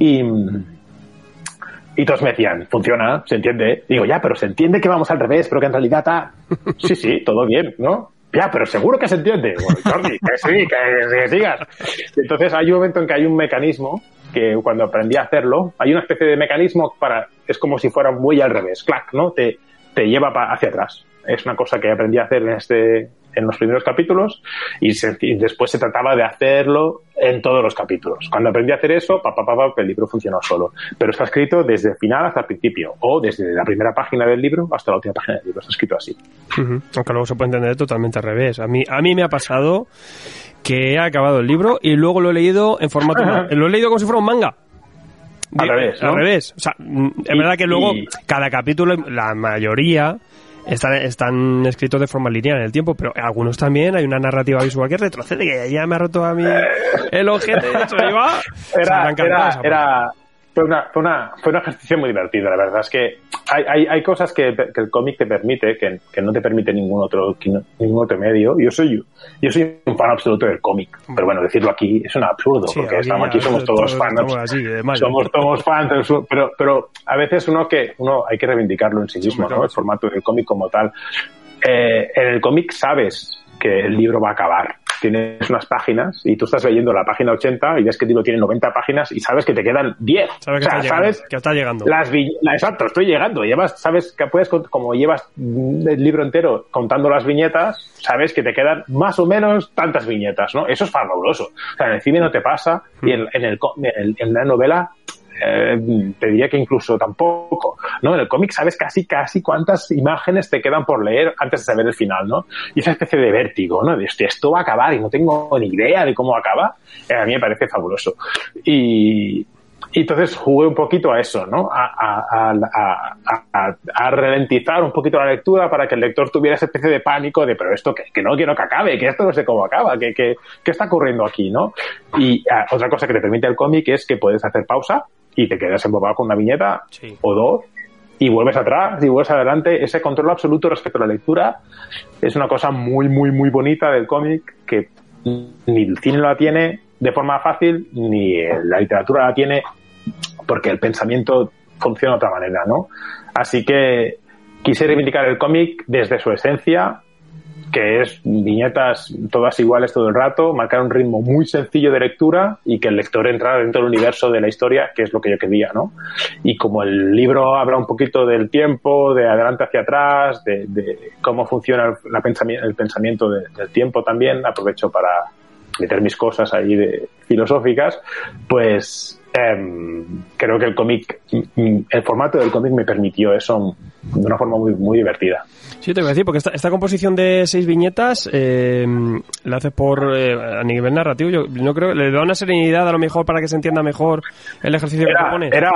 Y, y todos me decían, funciona, se entiende. Digo, ya, pero se entiende que vamos al revés, pero que en realidad está... Sí, sí, todo bien, ¿no? Ya, pero seguro que se entiende. Bueno, Jordi, que sí, que, sigas. Entonces hay un momento en que hay un mecanismo que cuando aprendí a hacerlo, hay una especie de mecanismo para, es como si fuera muy al revés, clac, ¿no? Te, te lleva hacia atrás. Es una cosa que aprendí a hacer en este, en los primeros capítulos y, después se trataba de hacerlo en todos los capítulos. Cuando aprendí a hacer eso, pa, pa, pa, el libro funcionó solo. Pero está escrito desde el final hasta el principio o desde la primera página del libro hasta la última página del libro. Está escrito así. Aunque luego se puede entender totalmente al revés. A mí, a mí me ha pasado que he acabado el libro y luego lo he leído en formato... lo he leído como si fuera un manga. Al revés, Al revés. O sea, es verdad que luego cada capítulo, la mayoría están, están escritos de forma lineal en el tiempo, pero algunos también hay una narrativa visual que retrocede, que ya me ha roto a mí el ojete, Era, era, era, fue una, fue una, fue un ejercicio muy divertido, la verdad es que hay, hay, hay cosas que, que el cómic te permite, que, que, no te permite ningún otro, ningún otro medio. Yo soy, yo soy un fan absoluto del cómic, pero bueno, decirlo aquí es un absurdo, porque aquí, estamos aquí, somos todos, fans. somos todos fans, pero, pero a veces uno que, uno hay que reivindicarlo en sí mismo, ¿no? El formato del cómic como tal. Eh, en el cómic sabes que el libro va a acabar tienes unas páginas y tú estás leyendo la página 80 y ves que el libro tiene 90 páginas y sabes que te quedan 10. Sabes que, sabes que está llegando. Las exacto, estoy llegando. Llevas, sabes que puedes, como llevas el libro entero contando las viñetas, sabes que te quedan más o menos tantas viñetas, ¿no? Eso es fabuloso. O sea, en el cine no te pasa y en, en, el, en la novela eh, te diría que incluso tampoco, ¿no? En el cómic sabes casi, casi cuántas imágenes te quedan por leer antes de saber el final, ¿no? Y esa especie de vértigo, ¿no? De esto va a acabar y no tengo ni idea de cómo acaba, eh, a mí me parece fabuloso. Y, entonces jugué un poquito a eso, ¿no? A, a, a, a, ralentizar un poquito la lectura para que el lector tuviera esa especie de pánico de, pero esto que, que no quiero que acabe, que esto no sé cómo acaba, que, que, que está ocurriendo aquí, ¿no? Y ah, otra cosa que te permite el cómic es que puedes hacer pausa y te quedas embobado con una viñeta o dos y vuelves atrás y vuelves adelante. Ese control absoluto respecto a la lectura es una cosa muy, muy, muy bonita del cómic que ni el cine la tiene de forma fácil ni la literatura la tiene porque el pensamiento funciona de otra manera, ¿no? Así que quise reivindicar el cómic desde su esencia que es viñetas todas iguales todo el rato, marcar un ritmo muy sencillo de lectura y que el lector entrara dentro del universo de la historia, que es lo que yo quería, ¿no? Y como el libro habla un poquito del tiempo, de adelante hacia atrás, de, cómo funciona el pensamiento del tiempo también, aprovecho para meter mis cosas ahí de filosóficas, pues em, creo que el cómic, el formato del cómic me permitió eso de una forma muy, muy divertida. Sí, te voy a decir, porque esta, esta composición de seis viñetas eh, la haces por eh, a nivel narrativo. Yo no creo le da una serenidad a lo mejor para que se entienda mejor el ejercicio que propones. Era,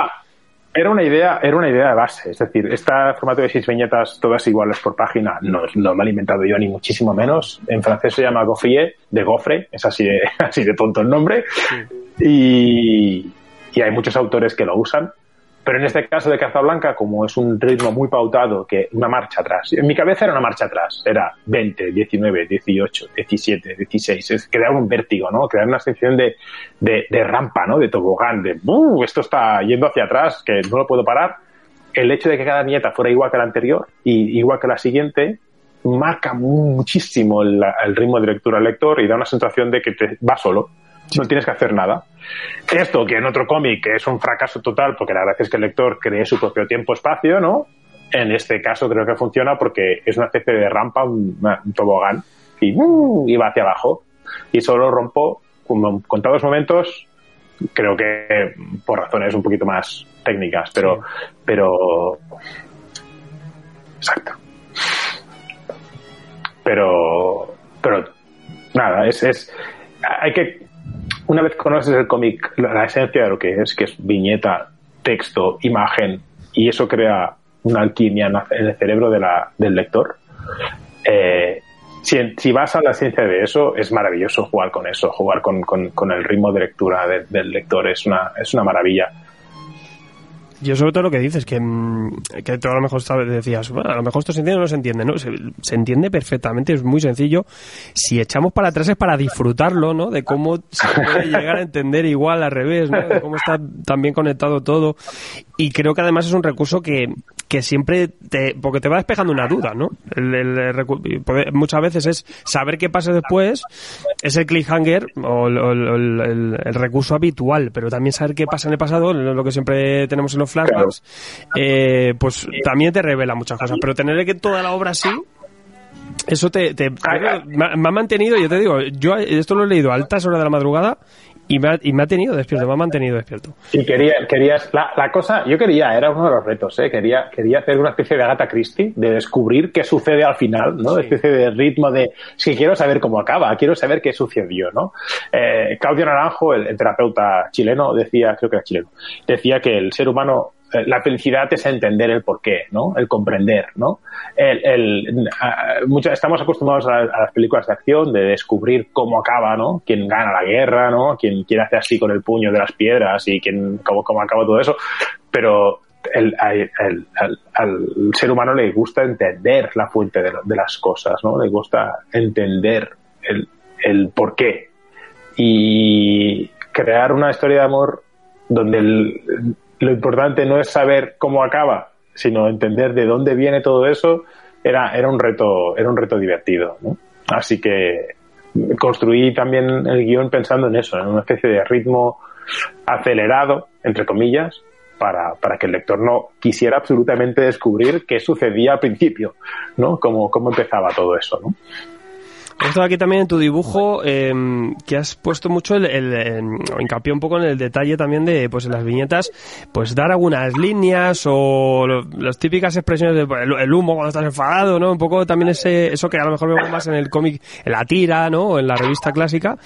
era una idea, era una idea de base, es decir, este formato de seis viñetas todas iguales por página no, no me he inventado yo ni muchísimo menos. En francés se llama Gaufrier, de gofre, es así de, así de tonto el nombre. Y, y hay muchos autores que lo usan. Pero en este caso de Blanca, como es un ritmo muy pautado, que una marcha atrás. En mi cabeza era una marcha atrás. Era 20, 19, 18, 17, 16. Es crear un vértigo, ¿no? Crear una sensación de, de, de rampa, ¿no? De tobogán, de ¡uh! Esto está yendo hacia atrás, que no lo puedo parar. El hecho de que cada nieta fuera igual que la anterior y igual que la siguiente marca muchísimo el, el ritmo de lectura al lector y da una sensación de que te va solo no tienes que hacer nada. Esto, que en otro cómic es un fracaso total, porque la verdad es que el lector cree su propio tiempo-espacio, ¿no? En este caso creo que funciona porque es una especie de rampa, un, tobogán, y, uh, va hacia abajo. Y solo rompo con contados momentos, creo que por razones un poquito más técnicas, pero, pero, exacto. Pero, pero, nada, es, es, hay que una vez conoces el cómic, la, esencia de lo que es, que es viñeta, texto, imagen, y eso crea una alquimia en el cerebro de la, del lector, eh, si, vas a la ciencia de eso, es maravilloso jugar con eso, jugar con, con, el ritmo de lectura del lector, es una, es una maravilla. Yo sobre todo lo que dices, que, mm, que tú a lo mejor decías, bueno, a lo mejor esto se entiende o no se entiende, ¿no? Se, entiende perfectamente, es muy sencillo. Si echamos para atrás es para disfrutarlo, ¿no? De cómo se puede llegar a entender igual al revés, ¿no? De cómo está tan conectado todo. Y creo que además es un recurso que, que siempre te, porque te va despejando una duda, ¿no? muchas veces es saber qué pasa después, es el cliffhanger o el, recurso habitual, pero también saber qué pasa en el pasado, lo que siempre tenemos en los flashbacks, eh, pues también te revela muchas cosas, pero tener que toda la obra así, eso te, me, ha mantenido, yo te digo, yo esto lo he leído a altas horas de la madrugada y me, ha, y me ha tenido despierto, me ha mantenido despierto. Y quería, querías, la, la, cosa, yo quería, era uno de los retos, ¿eh? quería, quería hacer una especie de Agatha Christie, de descubrir qué sucede al final, ¿no? Una especie de ritmo de, es quiero saber cómo acaba, quiero saber qué sucedió, ¿no? Eh, Claudio Naranjo, el, terapeuta chileno, decía, creo que era chileno, decía que el ser humano la felicidad es entender el porqué, ¿no? El comprender, ¿no? El, estamos acostumbrados a, las películas de acción de descubrir cómo acaba, ¿no? Quién gana la guerra, ¿no? Quién quiere hacer así con el puño de las piedras y quién, cómo, cómo acaba todo eso. Pero el, al ser humano le gusta entender la fuente de, las cosas, ¿no? Le gusta entender el, el porqué. Y crear una historia de amor donde el, lo importante no es saber cómo acaba, sino entender de dónde viene todo eso, era, era un reto, era un reto divertido, Así que construí también el guion pensando en eso, en una especie de ritmo acelerado, entre comillas, para, para que el lector no quisiera absolutamente descubrir qué sucedía al principio, ¿no? Cómo, cómo empezaba todo eso, ¿no? Esto aquí también en tu dibujo, em, que has puesto mucho el, el, hincapié un poco en el detalle también de, pues en las viñetas, pues dar algunas líneas o las típicas expresiones de el, humo cuando estás enfadado, ¿no? Un poco también ese, eso que a lo mejor vemos más en el cómic, en la tira, ¿no? O en la revista clásica.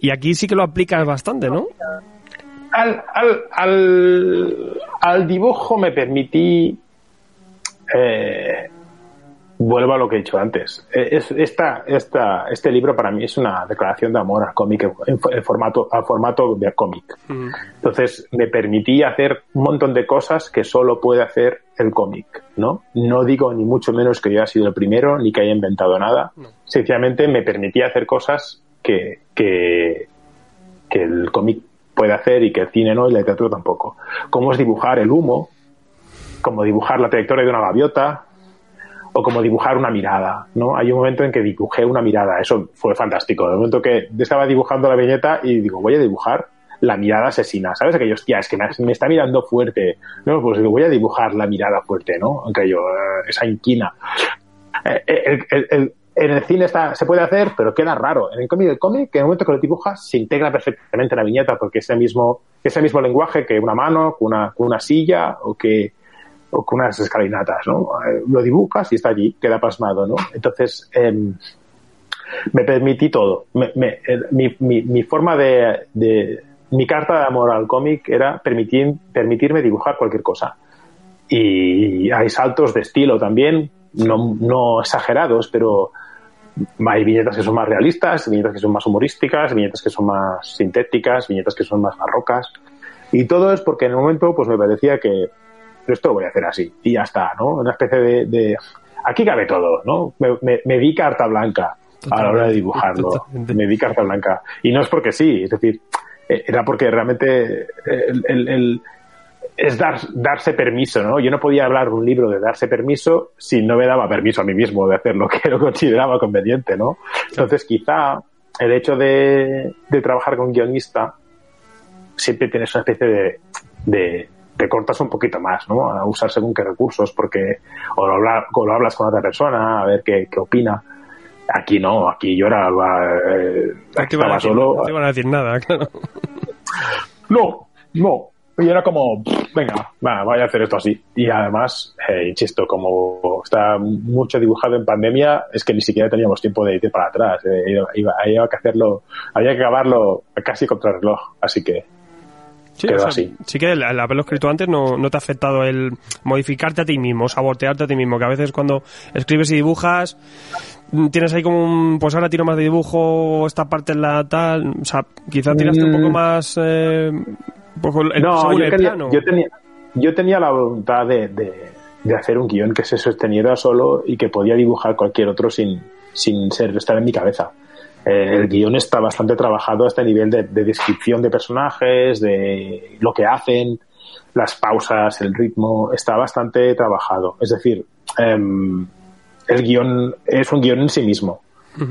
Y aquí sí que lo aplicas bastante, ¿no? Al, al, al, al dibujo me permití eh, vuelvo a lo que he dicho antes. Eh, es, esta, esta, este libro para mí es una declaración de amor al cómic en, formato, al formato de cómic. Entonces me permití hacer un montón de cosas que solo puede hacer el cómic, ¿no? No digo ni mucho menos que yo haya sido el primero ni que haya inventado nada. Sencillamente me permití hacer cosas que, que, que el cómic puede hacer y que el cine no y la literatura tampoco. Como es dibujar el humo, como dibujar la trayectoria de una gaviota, o como dibujar una mirada, ¿no? Hay un momento en que dibujé una mirada, eso fue fantástico. El momento que estaba dibujando la viñeta y digo, voy a dibujar la mirada asesina, ¿sabes? Aquello, hostia, es que me, está mirando fuerte. No, pues digo, voy a dibujar la mirada fuerte, ¿no? Aunque yo, eh, esa inquina. Eh, en el cine se puede hacer, pero queda raro. En el cómic, el cómic, en el momento que lo dibujas, se integra perfectamente en la viñeta, porque es el mismo, mismo lenguaje que una mano, una, una silla, o que o con unas escalinatas, ¿no? Eh, lo dibujas y está allí, queda pasmado, ¿no? Entonces, em, me permití todo. mi, mi, mi, forma de, de, mi carta de amor al cómic era permitir, permitirme dibujar cualquier cosa. Y hay saltos de estilo también, no, no exagerados, pero hay viñetas que son más realistas, viñetas que son más humorísticas, viñetas que son más sintéticas, viñetas que son más barrocas. Y todo es porque en el momento pues me parecía que esto lo voy a hacer así y ya está, ¿no? Una especie de... de aquí cabe todo, ¿no? Me, me, me di carta blanca a la hora de dibujarlo. Totalmente. Me di carta blanca. Y no es porque sí, es decir, eh, era porque realmente el, el- el- es dar, darse permiso, ¿no? Yo no podía hablar de un libro de darse permiso si no me daba permiso a mí mismo de hacer lo que lo consideraba conveniente, ¿no? Entonces, quizá el hecho de, de trabajar con guionista siempre tienes una especie de, de te cortas un poquito más, ¿no? A usar según qué recursos, porque o lo, habla- o lo hablas con otra persona, a ver qué, qué opina. Aquí no, aquí yo era eh, No te, iban a estaba decir, solo. no te iban a decir nada, claro. No, no. Y era como, venga, va, voy a hacer esto así. Y además, eh, insisto, como está mucho dibujado en pandemia, es que ni siquiera teníamos tiempo de ir para atrás. Eh, iba, iba- había que hacerlo, había que acabarlo casi contra el reloj. Así que, Sí, Quedó o sea, así. sí que el, el haberlo escrito antes no, no te ha afectado el modificarte a ti mismo, sabotearte a ti mismo, que a veces cuando escribes y dibujas tienes ahí como un, pues ahora tiro más de dibujo, esta parte es la tal, o sea, quizás tiraste un poco Mm. más, eh, un poco el- no, yo, el quería- plano. yo tenía, yo tenía la voluntad de, de- de hacer un guion que se sosteniera solo y que podía dibujar cualquier otro sin, sin ser estar en mi cabeza. Eh, el guion está bastante trabajado a este nivel de, de descripción de personajes, de lo que hacen, las pausas, el ritmo, está bastante trabajado. Es decir, em, el guion es un guion en sí mismo.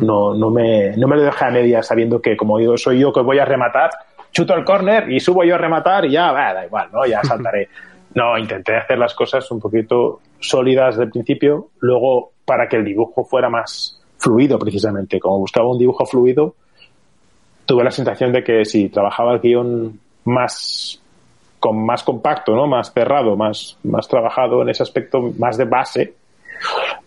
No, no, me, no me lo deja a medias sabiendo que como yo soy yo que voy a rematar, chuto el córner y subo yo a rematar y ya, va, da igual, ¿no? Ya saltaré. No, intenté hacer las cosas un poquito sólidas del principio, luego para que el dibujo fuera más fluido precisamente. Como buscaba un dibujo fluido, tuve la sensación de que si trabajaba el guion más con más compacto, ¿no? Más cerrado, más, más trabajado en ese aspecto, más de base,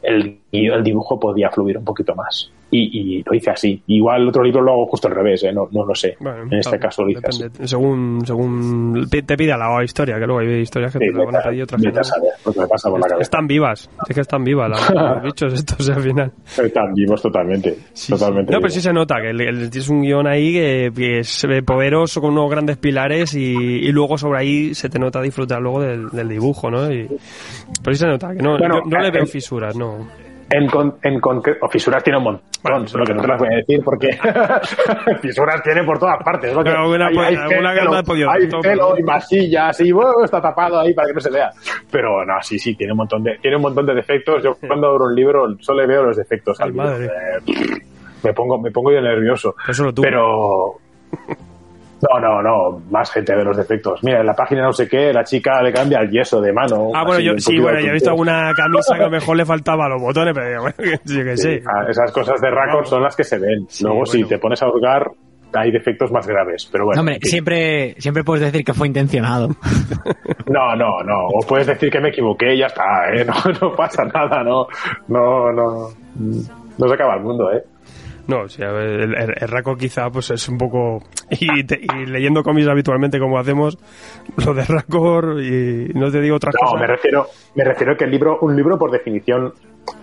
el, el dibujo podía fluir un poquito más. Y, y lo hice así. Igual otro libro lo hago justo al revés, ¿eh? no, no lo sé. Bueno, en este claro, caso lo hice así. según, según te pida la historia, que luego hay historias que Sí, te la van a pedir otras que vete a no. saber lo que me pasa por la cabeza. Están vivas, sí que están vivas las- los bichos estos al final. Están vivos totalmente. Sí, totalmente sí. No, pero sí se nota que el- el- tienes un guion ahí que, que es eh, poderoso con unos grandes pilares y, y luego sobre ahí se te nota disfrutar luego del, del dibujo, ¿no? Y, pero sí se nota que no, Bueno, yo no le eh, veo fisuras, no. En, con, en concreto, fisuras tiene un montón, Bueno, solo que no te las voy a decir porque fisuras tiene por todas partes. Que Pero alguna hay, alguna pelo, podido- hay pelo y masillas y bueno, está tapado ahí para que no se vea. Pero no, sí, sí, tiene un montón de, tiene un montón de defectos. Yo cuando abro un libro solo le veo los defectos Ay, al libro. madre. Eh, me pongo, me pongo yo nervioso. Pero solo tú. Pero no, no, no, más gente ve los defectos. Mira, en la página no sé qué, la chica le cambia el yeso de mano. Ah, bueno, yo, sí, bueno, de yo he visto alguna camisa que a lo mejor le faltaba los botones, pero digo, bueno, que sí, que sí. Ah, esas cosas de Raccord son las que se ven. Sí, Luego, si te pones a hurgar, hay defectos más graves. Pero bueno. Hombre, en fin. siempre, siempre puedes decir que fue intencionado. No, no, no. O puedes decir que me equivoqué y ya está, ¿eh? No, no pasa nada, no. No, no. No se acaba el mundo, ¿eh? No, sí, a ver, el, el, el Raco quizá pues es un poco... Y, te- y leyendo cómics habitualmente como hacemos, lo de Racor y no te digo otras No, cosas. me refiero, me refiero que el libro, un libro por definición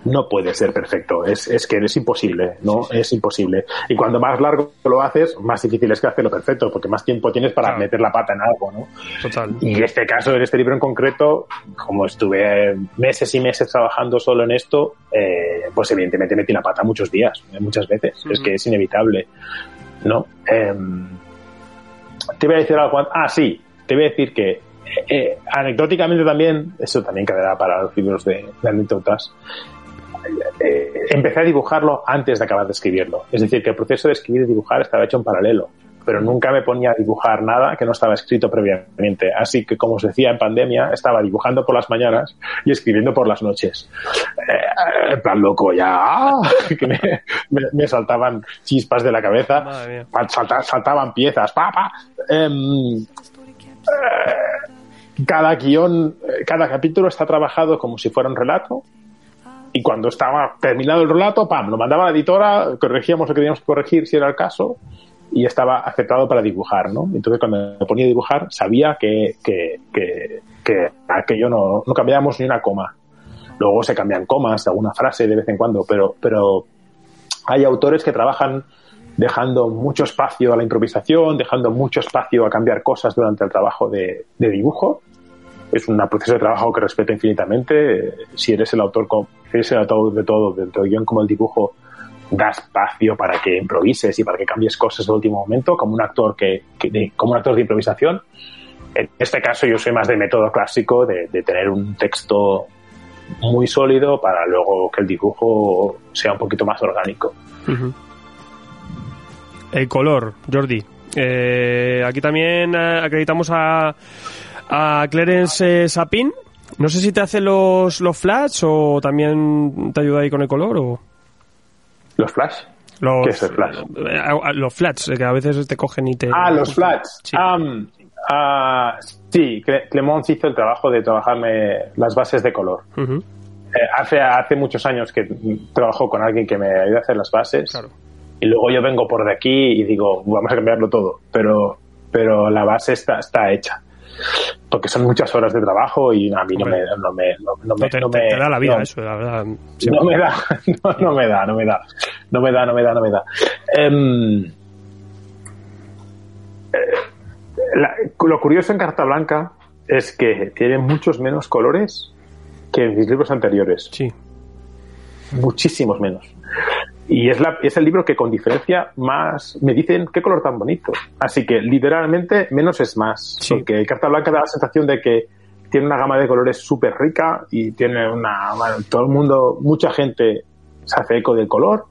no puede ser perfecto. Es, es que es imposible, ¿no? Es imposible. Y cuando más largo lo haces, más difícil es que hacerlo perfecto, porque más tiempo tienes para Claro. meter la pata en algo, ¿no? Total. Y en este caso, en este libro en concreto, como estuve meses y meses trabajando solo en esto, eh, pues evidentemente metí la pata muchos días, eh, muchas veces. Es que es inevitable, ¿no? Em, te voy a decir algo. Ah, sí, te voy a decir que eh, anecdóticamente también, eso también quedará para los libros de, de anécdotas, eh, empecé a dibujarlo antes de acabar de escribirlo. Es decir, que el proceso de escribir y dibujar estaba hecho en paralelo, pero nunca me ponía a dibujar nada que no estaba escrito previamente. Así que, como os decía, en pandemia estaba dibujando por las mañanas y escribiendo por las noches. Eh, en plan loco ya, ¡ah! que me, me- me saltaban chispas de la cabeza, salta- saltaban piezas, pa, pa. Em, eh, cada guion, eh, cada capítulo está trabajado como si fuera un relato. Y cuando estaba terminado el relato, pam, lo mandaba la editora, corregíamos lo que teníamos que corregir si era el caso, y estaba aceptado para dibujar, ¿no? Entonces cuando me ponía a dibujar sabía que, que, que, que aquello no, no cambiábamos ni una coma. Luego se cambian comas, alguna frase de vez en cuando, pero, pero hay autores que trabajan dejando mucho espacio a la improvisación, dejando mucho espacio a cambiar cosas durante el trabajo de dibujo. Es un proceso de trabajo que respeto infinitamente. Si eres el autor, eres el autor de todo, tanto el guion como el dibujo, da espacio para que improvises y para que cambies cosas de último momento, como un actor que, que de, como un actor de improvisación. En este caso yo soy más de método clásico, de, de tener un texto muy sólido para luego que el dibujo sea un poquito más orgánico. El color, Jordi. Eh, aquí también eh, acreditamos a, a Clarence eh, Sapin. No sé si te hace los, los flash o también te ayuda ahí con el color o... ¿Los flash? Los, ¿Qué es el flash? Los flats, que a veces te cogen y te... Ah, los flats. Sí. Um, uh, sí, Clemons hizo el trabajo de trabajarme las bases de color. Uh -huh. eh, hace, hace muchos años que trabajo con alguien que me ayuda a hacer las bases. Claro. Y luego yo vengo por de aquí y digo, vamos a cambiarlo todo. Pero, pero la base está, está hecha porque son muchas horas de trabajo y a mí no me, no me, no, no me, te, no te, me, te da la vida eso, la verdad. No me da, no, no, me da, no me da, no me da, no me da, no me da. Um, la, lo curioso en Carta Blanca es que tiene muchos menos colores que en mis libros anteriores. Sí. Muchísimos menos. Y es, la, es el libro que con diferencia más me dicen qué color tan bonito. Así que literalmente menos es más. Sí. Porque Carta Blanca da la sensación de que tiene una gama de colores súper rica y tiene una... Bueno, todo el mundo, mucha gente se hace eco del color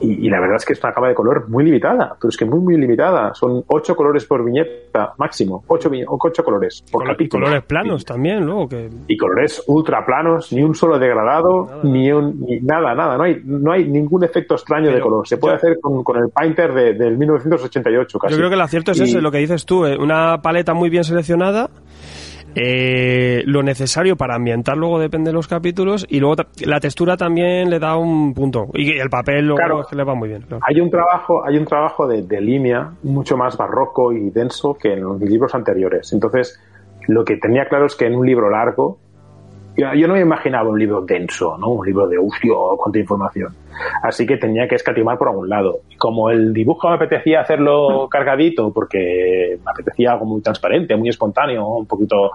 y, y, la verdad es que es una gama de color muy limitada, pero es que muy, muy limitada. Son ocho colores por viñeta máximo, ocho, ocho colores por capítulo. colores planos y, también, luego que... Y colores ultra planos, ni un solo degradado, nada. ni un ni nada, nada. No hay, no hay ningún efecto extraño pero de color. Se puede hacer con, con, el Painter de, del 1988 casi. Yo creo que el acierto es y... ese, lo que dices tú, eh, una paleta muy bien seleccionada eh, lo necesario para ambientar luego depende de los capítulos y luego la textura también le da un punto. Y el papel luego claro, es que le va muy bien claro. hay un trabajo hay un trabajo de, de, línea mucho más barroco y denso que en los libros anteriores. Entonces lo que tenía claro es que en un libro largo yo, yo no me imaginaba un libro denso no un libro de ucio cuánta información así que tenía que escatimar por algún lado como el dibujo me apetecía hacerlo cargadito porque me apetecía algo muy transparente muy espontáneo un poquito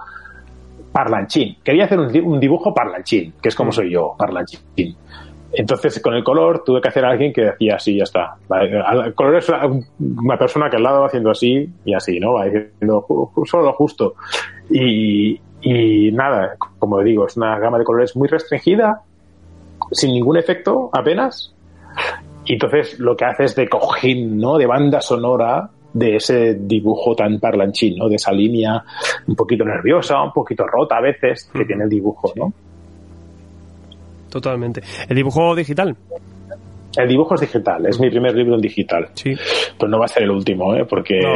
parlanchín. Quería hacer un dibujo parlanchín, que es como soy yo, parlanchín. Entonces, con el color tuve que hacer a alguien que decía así, ya está. El color es una persona que al lado va haciendo así y así, ¿no? Va diciendo solo lo justo. Y, y nada, como digo, es una gama de colores muy restringida, sin ningún efecto apenas. Y entonces lo que hace es de cojín, ¿no? De banda sonora de ese dibujo tan parlanchín, ¿no? De esa línea un poquito nerviosa, un poquito rota a veces que tiene el dibujo, ¿no? Totalmente. ¿El dibujo digital? El dibujo es digital, es mi primer libro en digital. Sí. Pues no va a ser el último, ¿eh? Porque... No,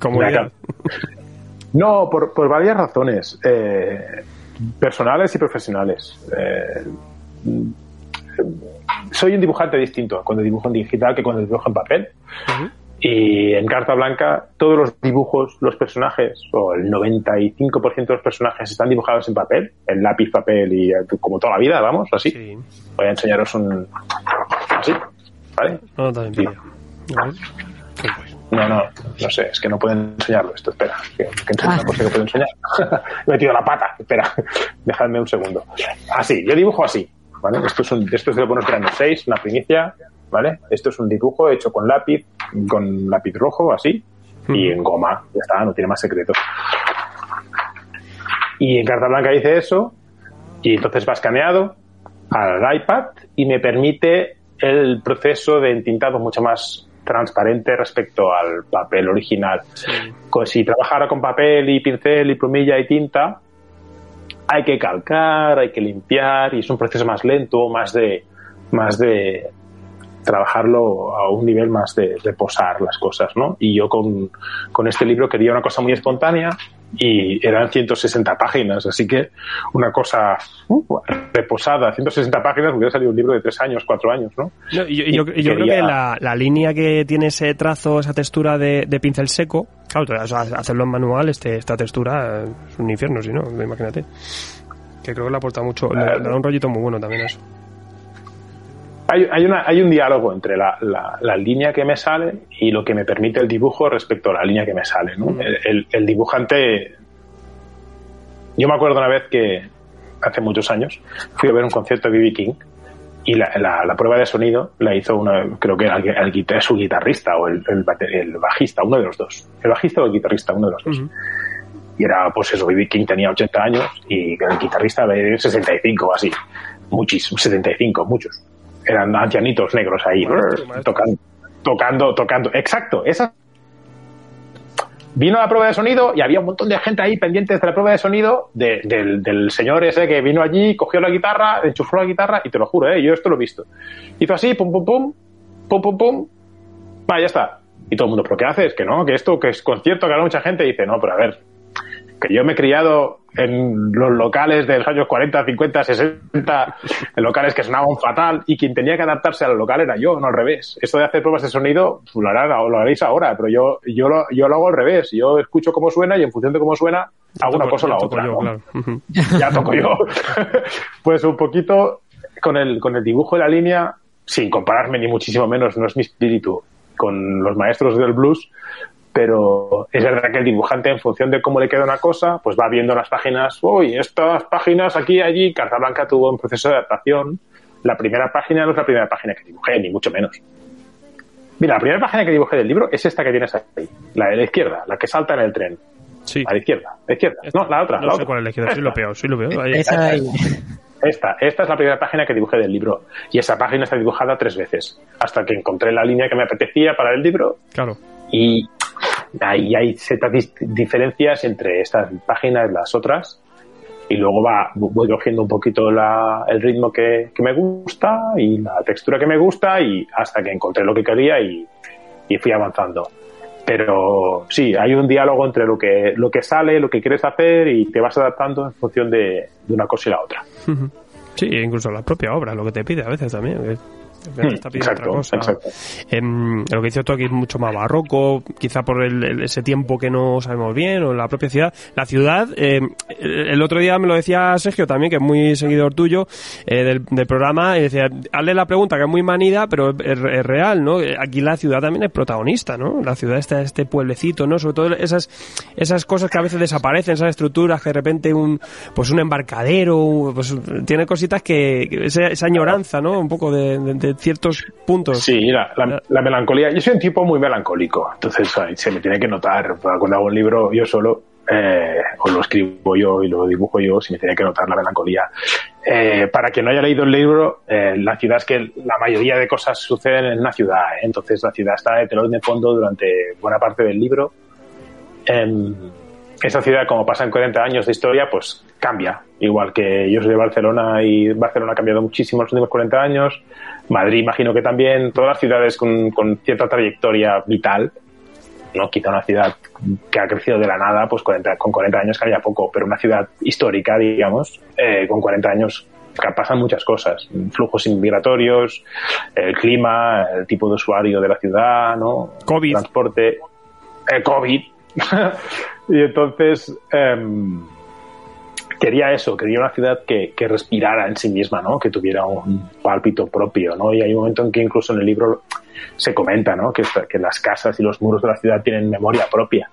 como no por, por, varias razones. Eh, personales y profesionales. Eh, soy un dibujante distinto cuando dibujo en digital que cuando dibujo en papel. Uh -huh. Y en Carta Blanca todos los dibujos, los personajes, o el 95% de los personajes están dibujados en papel, en lápiz, papel y como toda la vida, vamos, así. Sí. Voy a enseñaros un... así, ¿vale? No, también no, no, no sé, es que no pueden enseñarlo esto, espera, que, que enseñar, por si que puedo enseñar. Me he metido la pata, espera, dejadme un segundo. Así, yo dibujo así, ¿vale? Esto es, un, esto es de Buenos Granos 6, una primicia, ¿vale? Esto es un dibujo hecho con lápiz, con lápiz rojo, así, mm. y en goma, ya está, no tiene más secreto. Y en carta blanca hice eso, y entonces va escaneado al iPad y me permite el proceso de entintado mucho más transparente respecto al papel original. Sí. Si trabajara con papel y pincel y plumilla y tinta, hay que calcar, hay que limpiar y es un proceso más lento, más de, más de, trabajarlo a un nivel más de, de, posar las cosas, ¿no? Y yo con, con este libro quería una cosa muy espontánea y eran 160 páginas, así que una cosa uh, reposada, 160 páginas, hubiera salido un libro de tres años, cuatro años, ¿no? yo, yo, creo que la, la, línea que tiene ese trazo, esa textura de, de pincel seco, claro, hacerlo en manual, este, esta textura es un infierno, si no, imagínate. Que creo que le aporta mucho, le, le da un rollito muy bueno también eso hay, hay, una, hay un diálogo entre la, la, línea que me sale y lo que me permite el dibujo respecto a la línea que me sale. ¿no? Mm. El, el, dibujante. Yo me acuerdo una vez que, hace muchos años, fui a ver un concierto de B.B. King y la, la, prueba de sonido la hizo una, creo que el, el, su guitarrista o el, el, bajista, uno de los dos. El bajista o el guitarrista, uno de los dos. Y era, pues eso, B.B. King tenía 80 años y el guitarrista de 65 o así. Muchísimos, 75, muchos eran ancianitos negros ahí, tocando, tocando, tocando. Exacto, esa. Vino a la prueba de sonido y había un montón de gente ahí pendientes de la prueba de sonido del, del, señor ese que vino allí, cogió la guitarra, enchufó la guitarra y te lo juro, ¿eh? yo esto lo he visto. Hizo así, pum, pum, pum, pum, pum, pum, va, ya está. Y todo el mundo, ¿pero qué haces? Que no, que esto, que es concierto, que habrá mucha gente. Y dice, no, pero a ver, que yo me he criado en los locales de los años 40, 50, 60, en locales que sonaban fatal, y quien tenía que adaptarse al local era yo, no al revés. Esto de hacer pruebas de sonido, pues, lo, lo haréis ahora, pero yo, yo, lo, yo lo hago al revés. Yo escucho cómo suena y en función de cómo suena, hago una cosa o la otra. Ya toco yo. pues un poquito con el, con el dibujo de la línea, sin compararme ni muchísimo menos, no es mi espíritu con los maestros del blues, pero es verdad que el dibujante, en función de cómo le queda una cosa, pues va viendo las páginas, uy, estas páginas aquí y allí, Carta Blanca tuvo un proceso de adaptación. La primera página no es la primera página que dibujé, ni mucho menos. Mira, la primera página que dibujé del libro es esta que tienes ahí, la de la izquierda, la que salta en el tren. Sí. A la izquierda, la izquierda. No, la otra. No la sé otra. cuál es la izquierda, sí lo veo, sí lo veo. Esa ahí. Esta, esta es la primera página que dibujé del libro. Y esa página está dibujada tres veces. Hasta que encontré la línea que me apetecía para el libro. Claro. Y ahí hay ciertas diferencias entre estas páginas y las otras. Y luego va voy cogiendo un poquito la, el ritmo que, que, me gusta y la textura que me gusta y hasta que encontré lo que quería y, y, fui avanzando. Pero sí hay un diálogo entre lo que lo que sale lo que quieres hacer y te vas adaptando en función de, de una cosa y la otra. Sí incluso la propia obra lo que te pide a veces también Hmm, exacto, Exacto. Em, lo que dice aquí es mucho más barroco, quizá por el, ese tiempo que no sabemos bien, o la propia ciudad. La ciudad, em, el otro día me lo decía Sergio también, que es muy seguidor tuyo eh, del, del, programa, y decía, hazle la pregunta que es muy manida, pero es, es, real, ¿no? Aquí la ciudad también es protagonista, ¿no? La ciudad está este pueblecito, ¿no? Sobre todo esas, esas cosas que a veces desaparecen, esas estructuras que de repente un, pues un embarcadero, pues tiene cositas que, esa, esa añoranza, ¿no? Un poco de, de ciertos puntos. Sí, la, la, la, melancolía. Yo soy un tipo muy melancólico, entonces se me tiene que notar. Cuando hago un libro yo solo, eh, o lo escribo yo y lo dibujo yo, se me tiene que notar la melancolía. Eh, para quien no haya leído el libro, eh, la ciudad es que la mayoría de cosas suceden en una ciudad, ¿eh? entonces la ciudad está de telón de fondo durante buena parte del libro. Esa ciudad, como pasa en 40 años de historia, pues cambia. Igual que yo soy de Barcelona y Barcelona ha cambiado muchísimo en los últimos 40 años. Madrid, imagino que también. Todas las ciudades con, con cierta trayectoria vital. ¿no? Quizá una ciudad que ha crecido de la nada, pues 40, con 40 años cambia poco, pero una ciudad histórica, digamos, eh, con 40 años pasan muchas cosas, flujos inmigratorios, el clima, el tipo de usuario de la ciudad, ¿no? COVID. transporte, eh, COVID. y entonces eh, quería eso, quería una ciudad que, que, respirara en sí misma, ¿no? Que tuviera un pálpito propio, ¿no? Y hay un momento en que incluso en el libro se comenta, ¿no? Que, que las casas y los muros de la ciudad tienen memoria propia.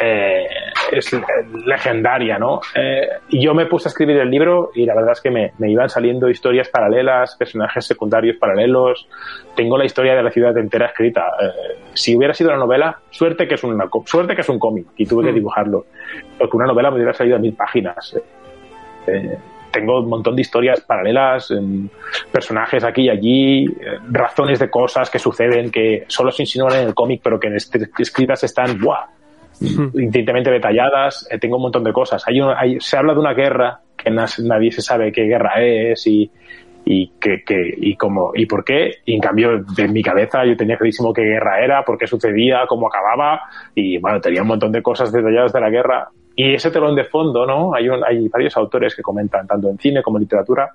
Eh, es legendaria, ¿no? Eh, yo me puse a escribir el libro y la verdad es que me, me, iban saliendo historias paralelas, personajes secundarios paralelos. Tengo la historia de la ciudad entera escrita. Eh, si hubiera sido una novela, suerte que es una suerte que es un cómic y tuve que dibujarlo, porque una novela me hubiera salido a mil páginas. Eh, tengo un montón de historias paralelas, personajes aquí y allí, razones de cosas que suceden que solo se insinúan en el cómic, pero que en este, escritas están ¡buah! intensamente detalladas. Eh, tengo un montón de cosas. Hay, un, hay se habla de una guerra que nadie se sabe qué guerra es y, y que, que, y cómo y por qué. Y en cambio, de mi cabeza yo tenía clarísimo qué guerra era, por qué sucedía, cómo acababa y bueno, tenía un montón de cosas detalladas de la guerra y ese telón de fondo, ¿no? Hay, un, hay varios autores que comentan, tanto en cine como en literatura,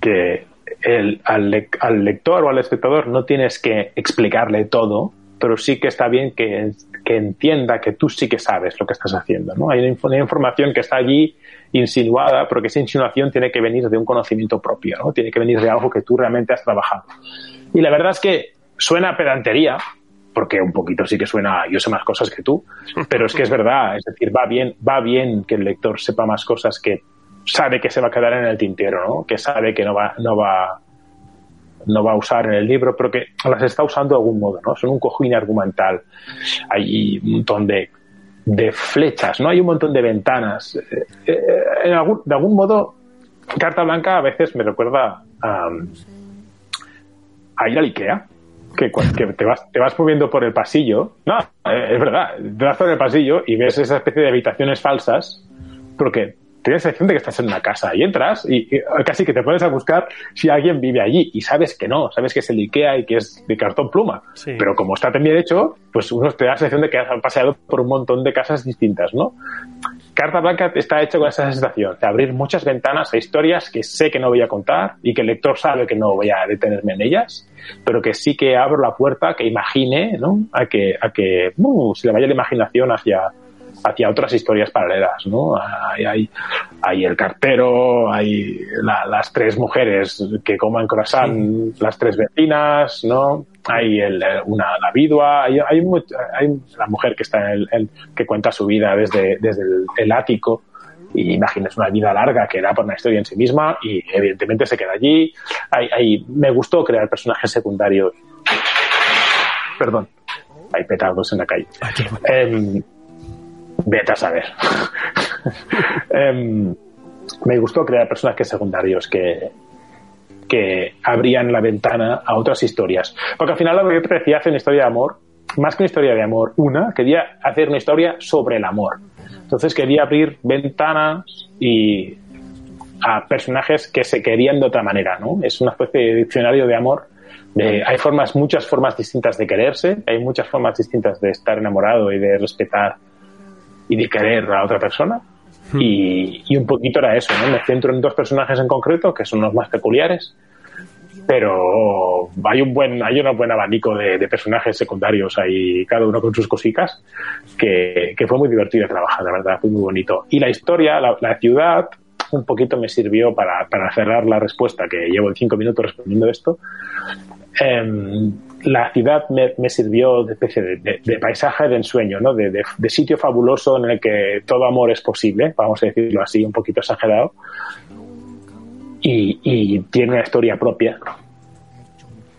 que el, al, al, lector o al espectador no tienes que explicarle todo, pero sí que está bien que, que entienda que tú sí que sabes lo que estás haciendo. ¿no? Hay una, información que está allí insinuada, pero que esa insinuación tiene que venir de un conocimiento propio, ¿no? tiene que venir de algo que tú realmente has trabajado. Y la verdad es que suena pedantería, porque un poquito sí que suena, yo sé más cosas que tú, pero es que es verdad, es decir, va bien, va bien que el lector sepa más cosas que sabe que se va a quedar en el tintero, ¿no? Que sabe que no va, no va, no va a usar en el libro, pero que las está usando de algún modo, ¿no? Son un cojín argumental. Hay un montón de, de flechas, ¿no? Hay un montón de ventanas. Eh, algún, de algún modo, Carta Blanca a veces me recuerda a, a ir al Ikea. Que, te, vas, te vas moviendo por el pasillo. No, es verdad. Te vas por el pasillo y ves esa especie de habitaciones falsas, porque tienes la sensación de que estás en una casa y entras y, y, casi que te pones a buscar si alguien vive allí y sabes que no, sabes que es el Ikea y que es de cartón pluma. Sí. Pero como está tan bien hecho, pues uno te da la sensación de que has paseado por un montón de casas distintas, ¿no? Carta Blanca está hecho con esa sensación de abrir muchas ventanas a historias que sé que no voy a contar y que el lector sabe que no voy a detenerme en ellas, pero que sí que abro la puerta que imagine, ¿no? A que, a que uh, se le vaya la imaginación hacia, hacia otras historias paralelas, ¿no? Hay, hay, hay el cartero, hay la, las tres mujeres que coman croissant, sí. las tres vecinas, ¿no? Hay el, una, la vidua, hay, hay, hay, la mujer que está en el, el, que cuenta su vida desde, desde el, el ático y imagines una vida larga que da por una historia en sí misma y evidentemente se queda allí. Hay, hay, me gustó crear personajes secundarios. Perdón, hay petardos en la calle. Eh, Vete a saber. um, me gustó crear personajes secundarios que, que abrían la ventana a otras historias. Porque al final lo que yo decía hacer una historia de amor, más que una historia de amor, una, quería hacer una historia sobre el amor. Entonces quería abrir ventanas y a personajes que se querían de otra manera, ¿no? Es una especie de diccionario de amor. Hay formas, muchas formas distintas de quererse, hay muchas formas distintas de estar enamorado y de respetar y de querer a otra persona. Hmm. Y, y, un poquito era eso, ¿no? Me centro en dos personajes en concreto, que son los más peculiares, pero hay un buen, hay un buen abanico de, de personajes secundarios ahí, cada uno con sus cositas, que, que, fue muy divertido trabajar, la verdad, fue muy bonito. Y la historia, la, la ciudad, un poquito me sirvió para, para, cerrar la respuesta, que llevo cinco minutos respondiendo esto. Eh, la ciudad me, sirvió de especie de, de, paisaje de ensueño, ¿no? De, de, sitio fabuloso en el que todo amor es posible, vamos a decirlo así, un poquito exagerado. Y, y tiene una historia propia,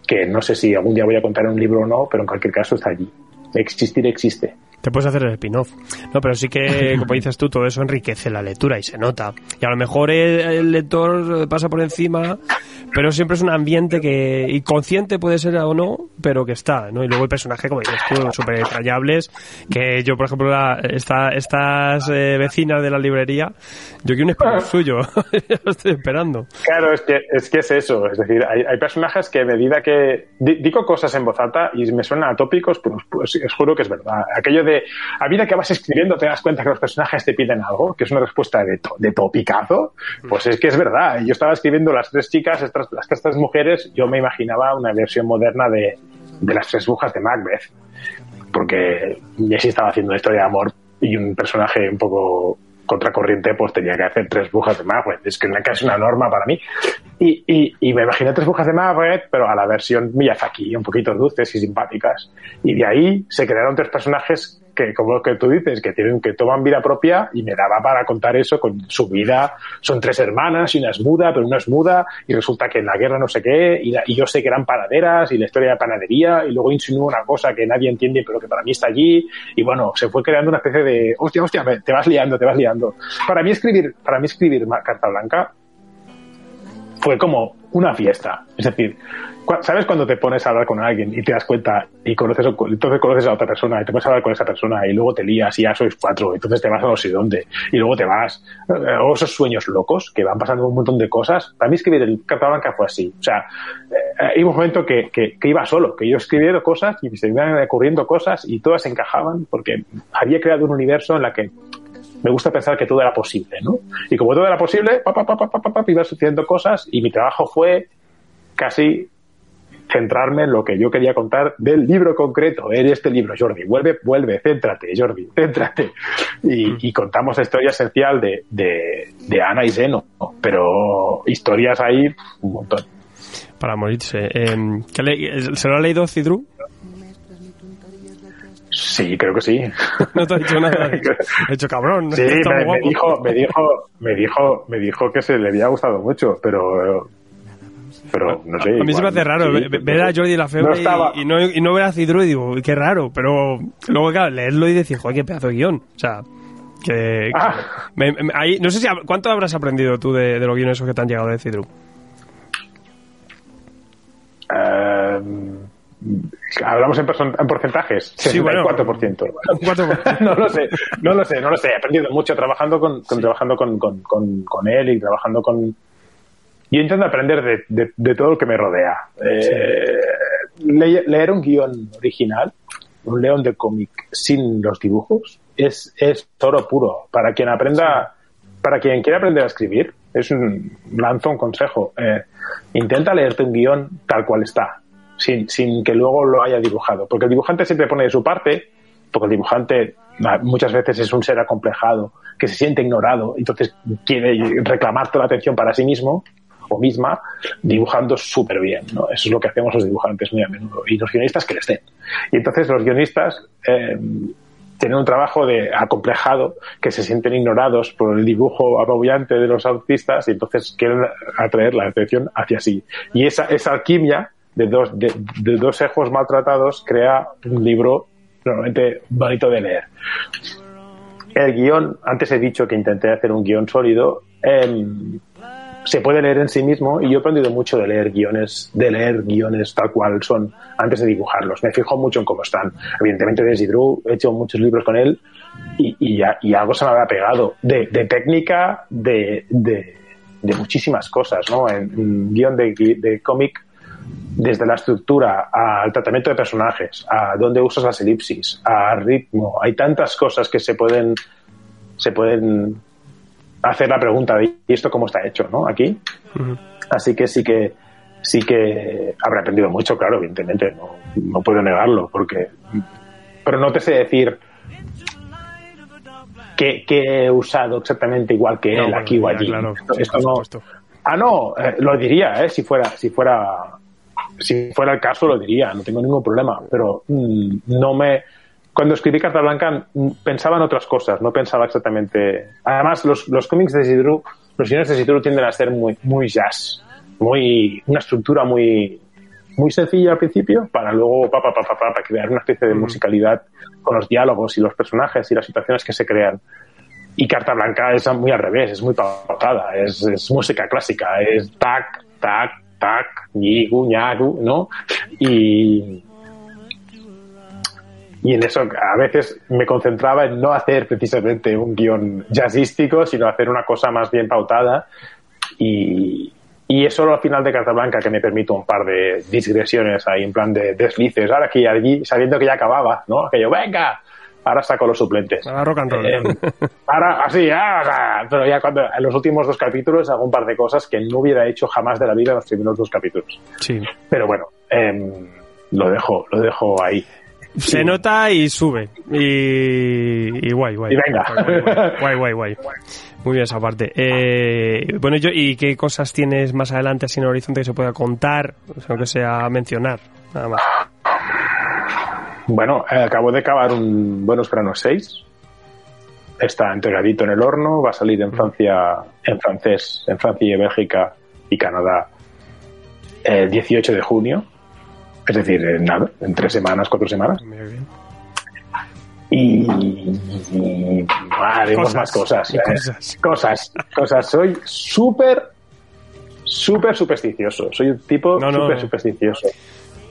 que no sé si algún día voy a contar en un libro o no, pero en cualquier caso está allí. Existir existe. Te puedes hacer el spin-off. No, pero sí que, como dices tú, todo eso enriquece la lectura y se nota. Y a lo mejor el, el lector pasa por encima, pero siempre es un ambiente que, inconsciente puede ser o no, pero que está, ¿no? Y luego el personaje, como dices tú, súper entrañables, que yo, por ejemplo, la, esta, estas eh, vecinas de la librería, yo quiero un spin-off suyo, lo estoy esperando. Claro, es que, es que es eso, es decir, hay, hay personajes que a medida que digo cosas en voz alta y me suenan atópicos, pues, pues os juro que es verdad. Aquello de a medida que vas escribiendo te das cuenta que los personajes te piden algo, que es una respuesta de, to, de topicazo, pues es que es verdad. Yo estaba escribiendo las tres chicas, estas, las tres mujeres, yo me imaginaba una versión moderna de, de las tres brujas de Macbeth, porque Jessie estaba haciendo una historia de amor y un personaje un poco contracorriente, pues tenía que hacer tres brujas de Macbeth. Es que es una norma para mí. Y, y, y, me imaginé tres brujas de Macbeth, pero a la versión Miyazaki, un poquito dulces y simpáticas. Y de ahí se crearon tres personajes que, como que tú dices, que tienen, que toman vida propia y me daba para contar eso con su vida. Son tres hermanas y una es muda, pero una es muda y resulta que en la guerra no sé qué y, la, y yo sé que eran panaderas y la historia de panadería y luego insinúo una cosa que nadie entiende pero que para mí está allí y bueno, se fue creando una especie de, hostia, hostia, te vas liando, te vas liando. Para mí escribir, para mí escribir Carta Blanca fue como una fiesta. Es decir, ¿sabes cuando te pones a hablar con alguien y te das cuenta y conoces, entonces conoces a otra persona y te pones a hablar con esa persona y luego te lías y ya sois cuatro, entonces te vas a no sé dónde y luego te vas, eh, o esos sueños locos que van pasando un montón de cosas. Para mí escribir el Carta Blanca fue así. O sea, eh, hay un momento que, que, que iba solo, que yo escribiera cosas y me iban ocurriendo cosas y todas encajaban porque había creado un universo en la que me gusta pensar que todo era posible, ¿no? Y como todo era posible, pa, pa, pa, pa, pa, sucediendo cosas y mi trabajo fue casi centrarme en lo que yo quería contar del libro concreto, en este libro, Jordi. Vuelve, vuelve, céntrate, Jordi, céntrate. Y, y contamos la historia esencial de, de, de Ana y Zeno, ¿no? pero historias ahí un montón. Para morirse. Eh, ¿qué le- ¿Se lo ha leído Cidru? Sí, creo que sí. No te ha dicho nada. He hecho cabrón. Sí, está me, dijo, me dijo, me dijo, me dijo que se le había gustado mucho, pero, pero no sé. A mí se me hace raro sí, ve- ver a Jordi la Febre no estaba- y, y no, y no ver a Cidru y digo, qué raro, pero luego, claro, leerlo y decir, joder, qué pedazo de guion. O sea, que... Ah. me- me- ahí- no sé si... ¿Cuánto habrás aprendido tú de, de los guiones esos que te han llegado de Cidru? Eh, Hablamos en, porcentajes. Sí, bueno. 64%. Un cuatro por- no lo sé, no lo sé, no lo sé. He aprendido mucho trabajando con, con- trabajando con, con, con, él y trabajando con. Yo intento aprender de, de, de todo lo que me rodea. Eh, le- leer un guion original, un león de cómic sin los dibujos, es, es oro puro. Para quien aprenda, para quien quiera aprender a escribir, es un lanzo un consejo. Eh, intenta leerte un guion tal cual está, sin, sin que luego lo haya dibujado. Porque el dibujante siempre pone de su parte, porque el dibujante muchas veces es un ser acomplejado, que se siente ignorado, entonces quiere reclamar toda la atención para sí mismo o misma, dibujando súper bien. Eso es lo que hacemos los dibujantes muy a menudo. Y los guionistas que les den. Y entonces los guionistas eh, tienen un trabajo de acomplejado, que se sienten ignorados por el dibujo apabullante de los artistas y entonces quieren atraer la atención hacia sí. Y esa, esa alquimia de dos, de, de dos ejos maltratados crea un libro normalmente bonito de leer. El guion, antes he dicho que intenté hacer un guion sólido, em, se puede leer en sí mismo y yo he aprendido mucho de leer guiones, de leer guiones tal cual son antes de dibujarlos. Me fijo mucho en cómo están. Evidentemente de Zidru he hecho muchos libros con él y, y, y algo se me había pegado de, de técnica, de, de, de muchísimas cosas, ¿no? En guion de, de cómic desde la estructura al tratamiento de personajes, a dónde usas las elipsis, a ritmo. Hay tantas cosas que se pueden se pueden hacer la pregunta de ¿y esto cómo está hecho, no? Aquí. Así que sí que sí que habré aprendido mucho, claro, evidentemente, no, no puedo negarlo, porque pero no te sé decir que, que he usado exactamente igual que No, él bueno, aquí o allí. claro, esto no. Ah, no, eh, lo diría, ¿eh? Si fuera, si fuera, si fuera el caso, lo diría, no tengo ningún problema. Pero mm, no me. Cuando escribí Carta Blanca mm, pensaba en otras cosas, no pensaba exactamente. Además, los, los cómics de Sidru, los guiones de Sidru tienden a ser muy, muy jazz, muy, una estructura muy, muy sencilla al principio, para luego pa, pa, pa, pa, para crear una especie de musicalidad con los diálogos y los personajes y las situaciones que se crean. Y Carta Blanca es muy al revés, es muy pautada, es, es música clásica, es tac, tac, tac, ñigu, ñagu, ¿no? Y, y en eso a veces me concentraba en no hacer precisamente un guion jazzístico, sino hacer una cosa más bien pautada. Y, y es solo al final de Carta Blanca que me permito un par de digresiones ahí, en plan de deslices, ahora aquí y allí, sabiendo que ya acababa, ¿no? Que yo, venga, ahora saco los suplentes. Ahora rock and roll. Eh, ahora, así, ah, pero ya cuando en los últimos dos capítulos hago un par de cosas que no hubiera hecho jamás de la vida en los primeros dos capítulos. Sí. Pero bueno, em, lo dejo, lo dejo ahí. Se nota y sube. Y, y guay, guay. Y venga. Guay, guay, guay. guay. Muy bien esa parte. Eh, bueno, yo, ¿y qué cosas tienes más adelante así en el horizonte que se pueda contar? O sea, que sea mencionar, nada más. Bueno, eh, acabo de acabar un Buenos Granos 6. Está entregadito en el horno, va a salir en Francia, en francés, en Francia y Bélgica y Canadá el 18 de junio. Es decir, en nada, en tres semanas, cuatro semanas. Muy bien. y, y haremos Cosas, más cosas, eh, cosas. cosas, cosas. Soy súper, súper supersticioso. Soy un tipo No, no, súper no.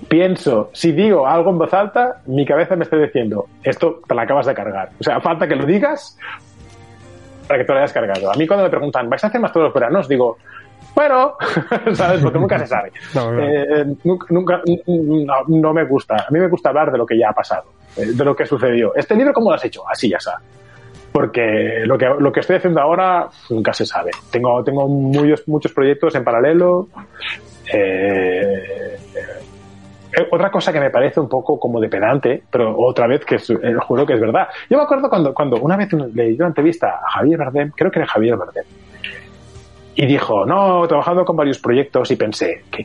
Pienso, si digo algo en voz alta, mi cabeza me está diciendo, esto te la acabas de cargar. O sea, falta que lo digas para que te lo hayas cargado. A mí cuando me preguntan, ¿vais a hacer más todos los veranos? Digo, bueno, ¿sabes? Porque nunca se sabe. No. Eh, nunca, nunca- no, no me gusta. A mí me gusta hablar de lo que ya ha pasado, eh, de lo que sucedió. ¿Este libro cómo lo has hecho? Así ya está. Porque lo que, lo que estoy haciendo ahora nunca se sabe. Tengo, tengo muchos, muchos proyectos en paralelo. Eh, otra cosa que me parece un poco como de pedante, pero otra vez que es- eh, juro que es verdad. Yo me acuerdo cuando, cuando una vez leí una entrevista a Javier Bardem, creo que era Javier Bardem, y dijo, no, he trabajado con varios proyectos y pensé, qué,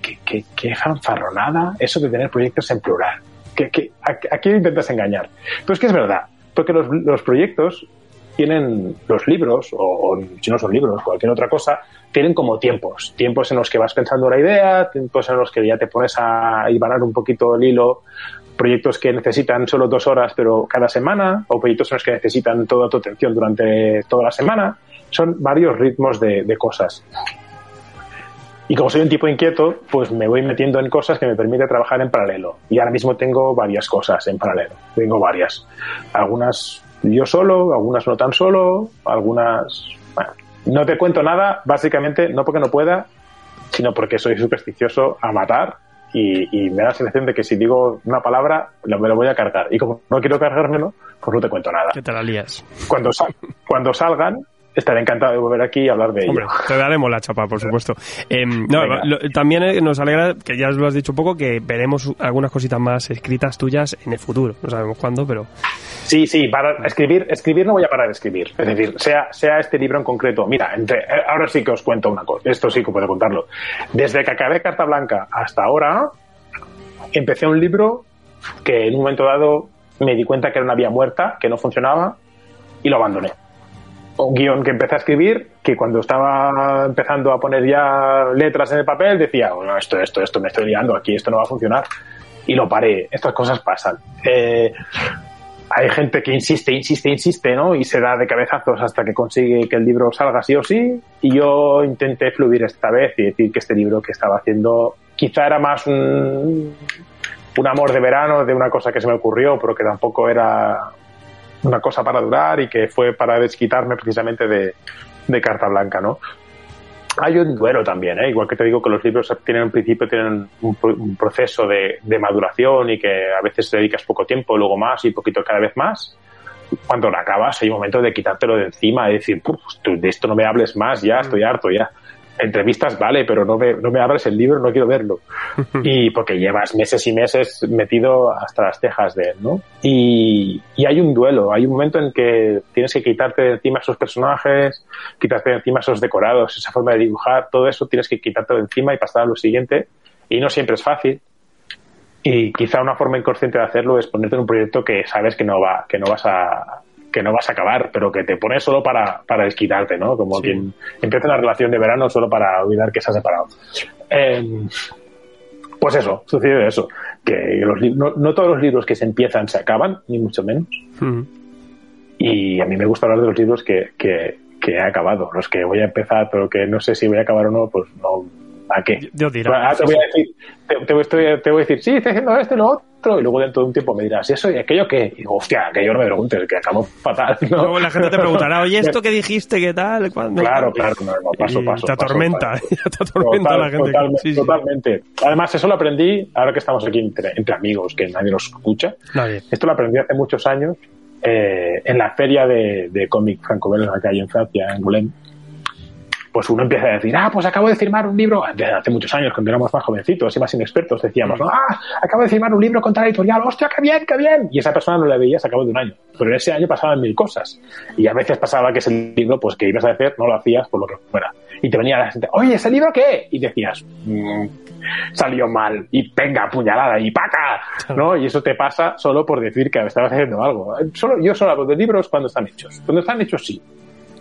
qué, fanfarronada eso de tener proyectos en plural. ¿Qué, qué, a, a quién intentas engañar? Pero es que es verdad, porque los, los proyectos tienen los libros, o, si no son libros, cualquier otra cosa, tienen como tiempos. Tiempos en los que vas pensando la idea, tiempos en los que ya te pones a ibanar un poquito el hilo, proyectos que necesitan solo dos horas pero cada semana, o proyectos en los que necesitan toda tu atención durante toda la semana. Son varios ritmos de, de cosas. Y como soy un tipo inquieto, pues me voy metiendo en cosas que me permiten trabajar en paralelo. Y ahora mismo tengo varias cosas en paralelo. Tengo varias. Algunas yo solo, algunas no tan solo, algunas... Bueno, no te cuento nada, básicamente, no porque no pueda, sino porque soy supersticioso a matar y, y me da la sensación de que si digo una palabra, lo- me lo voy a cargar. Y como no quiero cargármelo, pues no te cuento nada. Que te la lías. Cuando, sal- cuando salgan, estaré encantado de volver aquí y hablar de ello. Hombre, te daremos la chapa, por supuesto. Eh, no, lo- también eh, nos alegra, que ya lo has dicho un poco, que veremos algunas cositas más escritas tuyas en el futuro. No sabemos cuándo, pero... Sí, sí, para escribir, escribir no voy a parar de escribir. Es decir, sea, sea este libro en concreto. Mira, entre, eh, ahora sí que os cuento una cosa. Esto sí que puedo contarlo. Desde que acabé Carta Blanca hasta ahora, empecé un libro que en un momento dado me di cuenta que era una vía muerta, que no funcionaba, y lo abandoné. Un guion que empecé a escribir, que cuando estaba empezando a poner ya letras en el papel, decía, bueno, esto, esto, esto, me estoy liando aquí, esto no va a funcionar. Y lo paré. Estas cosas pasan. Eh, hay gente que insiste, insiste, insiste, ¿no? Y se da de cabezazos hasta que consigue que el libro salga sí o sí. Y yo intenté fluir esta vez y decir que este libro que estaba haciendo quizá era más un, un amor de verano de una cosa que se me ocurrió, pero que tampoco era una cosa para durar y que fue para desquitarme precisamente de, de carta blanca, ¿no? Hay un duelo también, ¿eh? igual que te digo que los libros tienen un principio, tienen un, pro- un proceso de, de maduración y que a veces te dedicas poco tiempo, luego más y poquito cada vez más. Cuando lo acabas hay un momento de quitártelo de encima y decir, "Puf, tú de esto no me hables más, ya estoy harto, ya. Entrevistas vale, pero no me, no me abres el libro, no quiero verlo. y porque llevas meses y meses metido hasta las cejas de él, ¿no? Y, y hay un duelo, hay un momento en que tienes que quitarte de encima esos personajes, quitarte de encima esos decorados, esa forma de dibujar, todo eso tienes que quitarte de encima y pasar a lo siguiente. Y no siempre es fácil. Y quizá una forma inconsciente de hacerlo es ponerte en un proyecto que sabes que no va, que no vas a que no vas a acabar, pero que te pones solo para, para desquitarte, ¿no? Como Sí. quien empieza una relación de verano solo para olvidar que se ha separado. Em, pues eso, sucede eso, que los no, no todos los libros que se empiezan se acaban, ni mucho menos. Mm. Y a mí me gusta hablar de los libros que, que, que he acabado, los que voy a empezar, pero que no sé si voy a acabar o no, pues no. ¿A qué? Dios dirá. Ah, te voy a decir, te, te voy- te- te voy a decir, sí, estoy haciendo esto y lo otro, y luego dentro de un tiempo me dirás, ¿y eso y aquello qué? Y digo, hostia, aquello no me preguntes, que acabo fatal. ¿no? Luego la gente te preguntará, oye, ¿esto que dijiste? ¿Qué tal? ¿Cuándo? Claro, claro, no, no, paso, paso. Te paso, atormenta, paso. ya te atormenta Total- la gente. Totalmente, Sí, sí. totalmente. Además, eso lo aprendí, ahora que estamos aquí entre, entre amigos, que nadie nos escucha. Nadie. Esto lo aprendí hace muchos años eh, en la feria de, de cómic franco-belga que hay en Francia, en Angoulême. Pues uno empieza a decir, ah, pues acabo de firmar un libro, de hace muchos años, cuando éramos más jovencitos y más inexpertos, decíamos, ah, acabo de firmar un libro contra la editorial, hostia, qué bien, qué bien. Y esa persona no la veías a cabo de un año. Pero en ese año pasaban mil cosas. Y a veces pasaba que ese libro, pues que ibas a hacer, no lo hacías por lo que fuera. Y te venía la gente, oye, ¿ese libro qué? Y decías, "Mm, salió mal, y venga, puñalada, y paca, ¿no? Y eso te pasa solo por decir que estabas haciendo algo. Solo, yo solo hablo de libros cuando están hechos. Cuando están hechos, sí.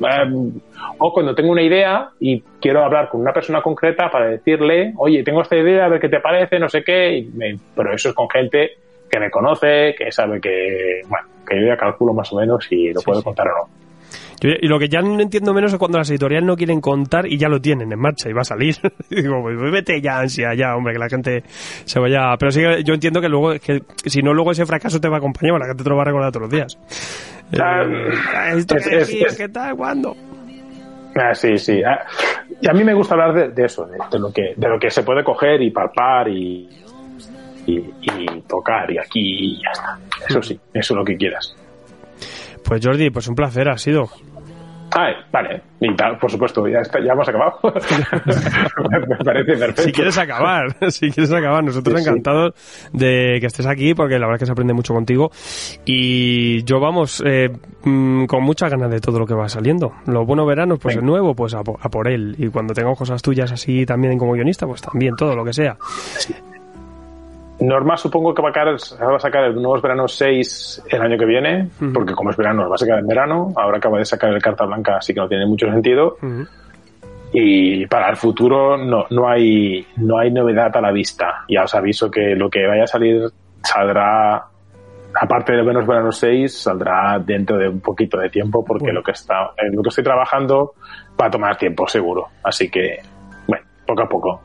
Em, o cuando tengo una idea y quiero hablar con una persona concreta para decirle, oye, tengo esta idea, a ver qué te parece, no sé qué, y me- pero eso es con gente que me conoce, que sabe que, bueno, que yo ya calculo más o menos si lo Sí, puedo sí. contar o no. Y lo que ya no entiendo menos es cuando las editoriales no quieren contar y ya lo tienen en marcha y va a salir. y digo, pues vete ya, ansia, ya, hombre, que la gente se vaya. Pero sí, yo entiendo que luego, que si no, luego ese fracaso te va a acompañar, la gente te lo va a recordar todos los días. Ah, eh, es, es, ¿Qué tal? ¿Cuándo? Ah, sí, sí. Ah, y a mí me gusta hablar de, eso, de, lo que, de lo que se puede coger y palpar y, y, tocar y aquí y ya está. Eso sí, eso es lo que quieras. Pues Jordi, pues un placer ha sido. Ah, vale, y tal, por supuesto, ya, está, ya hemos acabado. me parece perfecto. Si quieres acabar, si quieres acabar, nosotros encantados de que estés aquí porque la verdad es que se aprende mucho contigo y yo vamos eh, mm, con muchas ganas de todo lo que va saliendo. Lo bueno verano, pues es nuevo, pues a, por él y cuando tengo cosas tuyas así también como guionista, pues también todo lo que sea. Norma supongo que va a, sacar el Nuevos Veranos 6 el año que viene, porque como es verano, va a sacar en verano. Ahora acaba de sacar el Carta Blanca, así que no tiene mucho sentido. Y para el futuro no, no, hay, no hay novedad a la vista. Ya os aviso que lo que vaya a salir saldrá, aparte de Nuevos Veranos 6, saldrá dentro de un poquito de tiempo, porque lo, que está, lo que estoy trabajando va a tomar tiempo, seguro. Así que, bueno, poco a poco.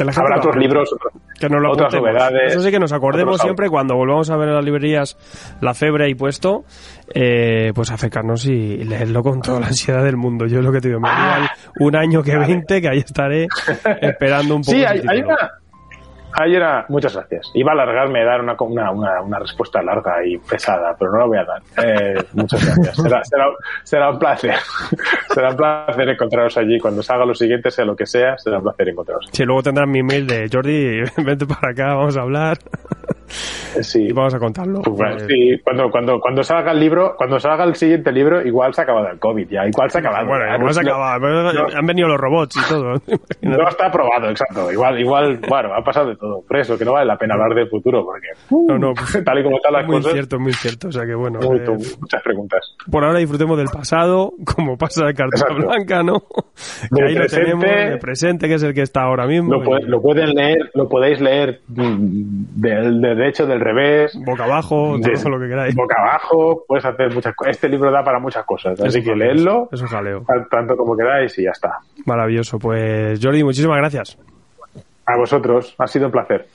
Habrá otros libros, que nos lo otras novedades. Eso sí que nos acordemos siempre cuando volvamos a ver en las librerías la febre y puesto, eh, pues acercarnos y leerlo con toda la ansiedad del mundo. Yo es lo que te digo, me ah, un año que 20, que ahí estaré esperando un poco. Sí, hay, una, Ayer era, muchas gracias. Iba a alargarme a dar una, una, una, respuesta larga y pesada, pero no la voy a dar. Eh, muchas gracias. Será, será, será, un placer. será un placer encontraros allí. Cuando salga lo siguiente, sea lo que sea, será un placer encontraros. Sí, luego tendrán mi mail de Jordi, vente para acá, vamos a hablar. Sí. Y vamos a contarlo. Pues bueno, sí, cuando, cuando, cuando salga el libro, cuando salga el siguiente libro, igual se ha acabado el COVID ya, igual se ha acabado. Bueno, igual se ha acabado. han venido los robots y todo. no está aprobado, exacto. Igual, igual, bueno, ha pasado de todo. Por eso, que no vale la pena hablar del futuro, porque no, no, tal y como están las muy cosas. Muy cierto, muy cierto. O sea que bueno. Muy, eh, muchas preguntas. Por ahora disfrutemos del pasado, como pasa de carta blanca, ¿no? Que ahí lo tenemos, de presente, que es el que está ahora mismo. Lo, lo pueden leer, lo podéis leer mm, derecho, del revés. Boca abajo, todo lo que queráis. Boca abajo, puedes hacer muchas cosas. Este libro da para muchas cosas, así que leedlo. Jaleo. Tanto como queráis y ya está. Maravilloso. Pues Jordi, muchísimas gracias. A vosotros, ha sido un placer.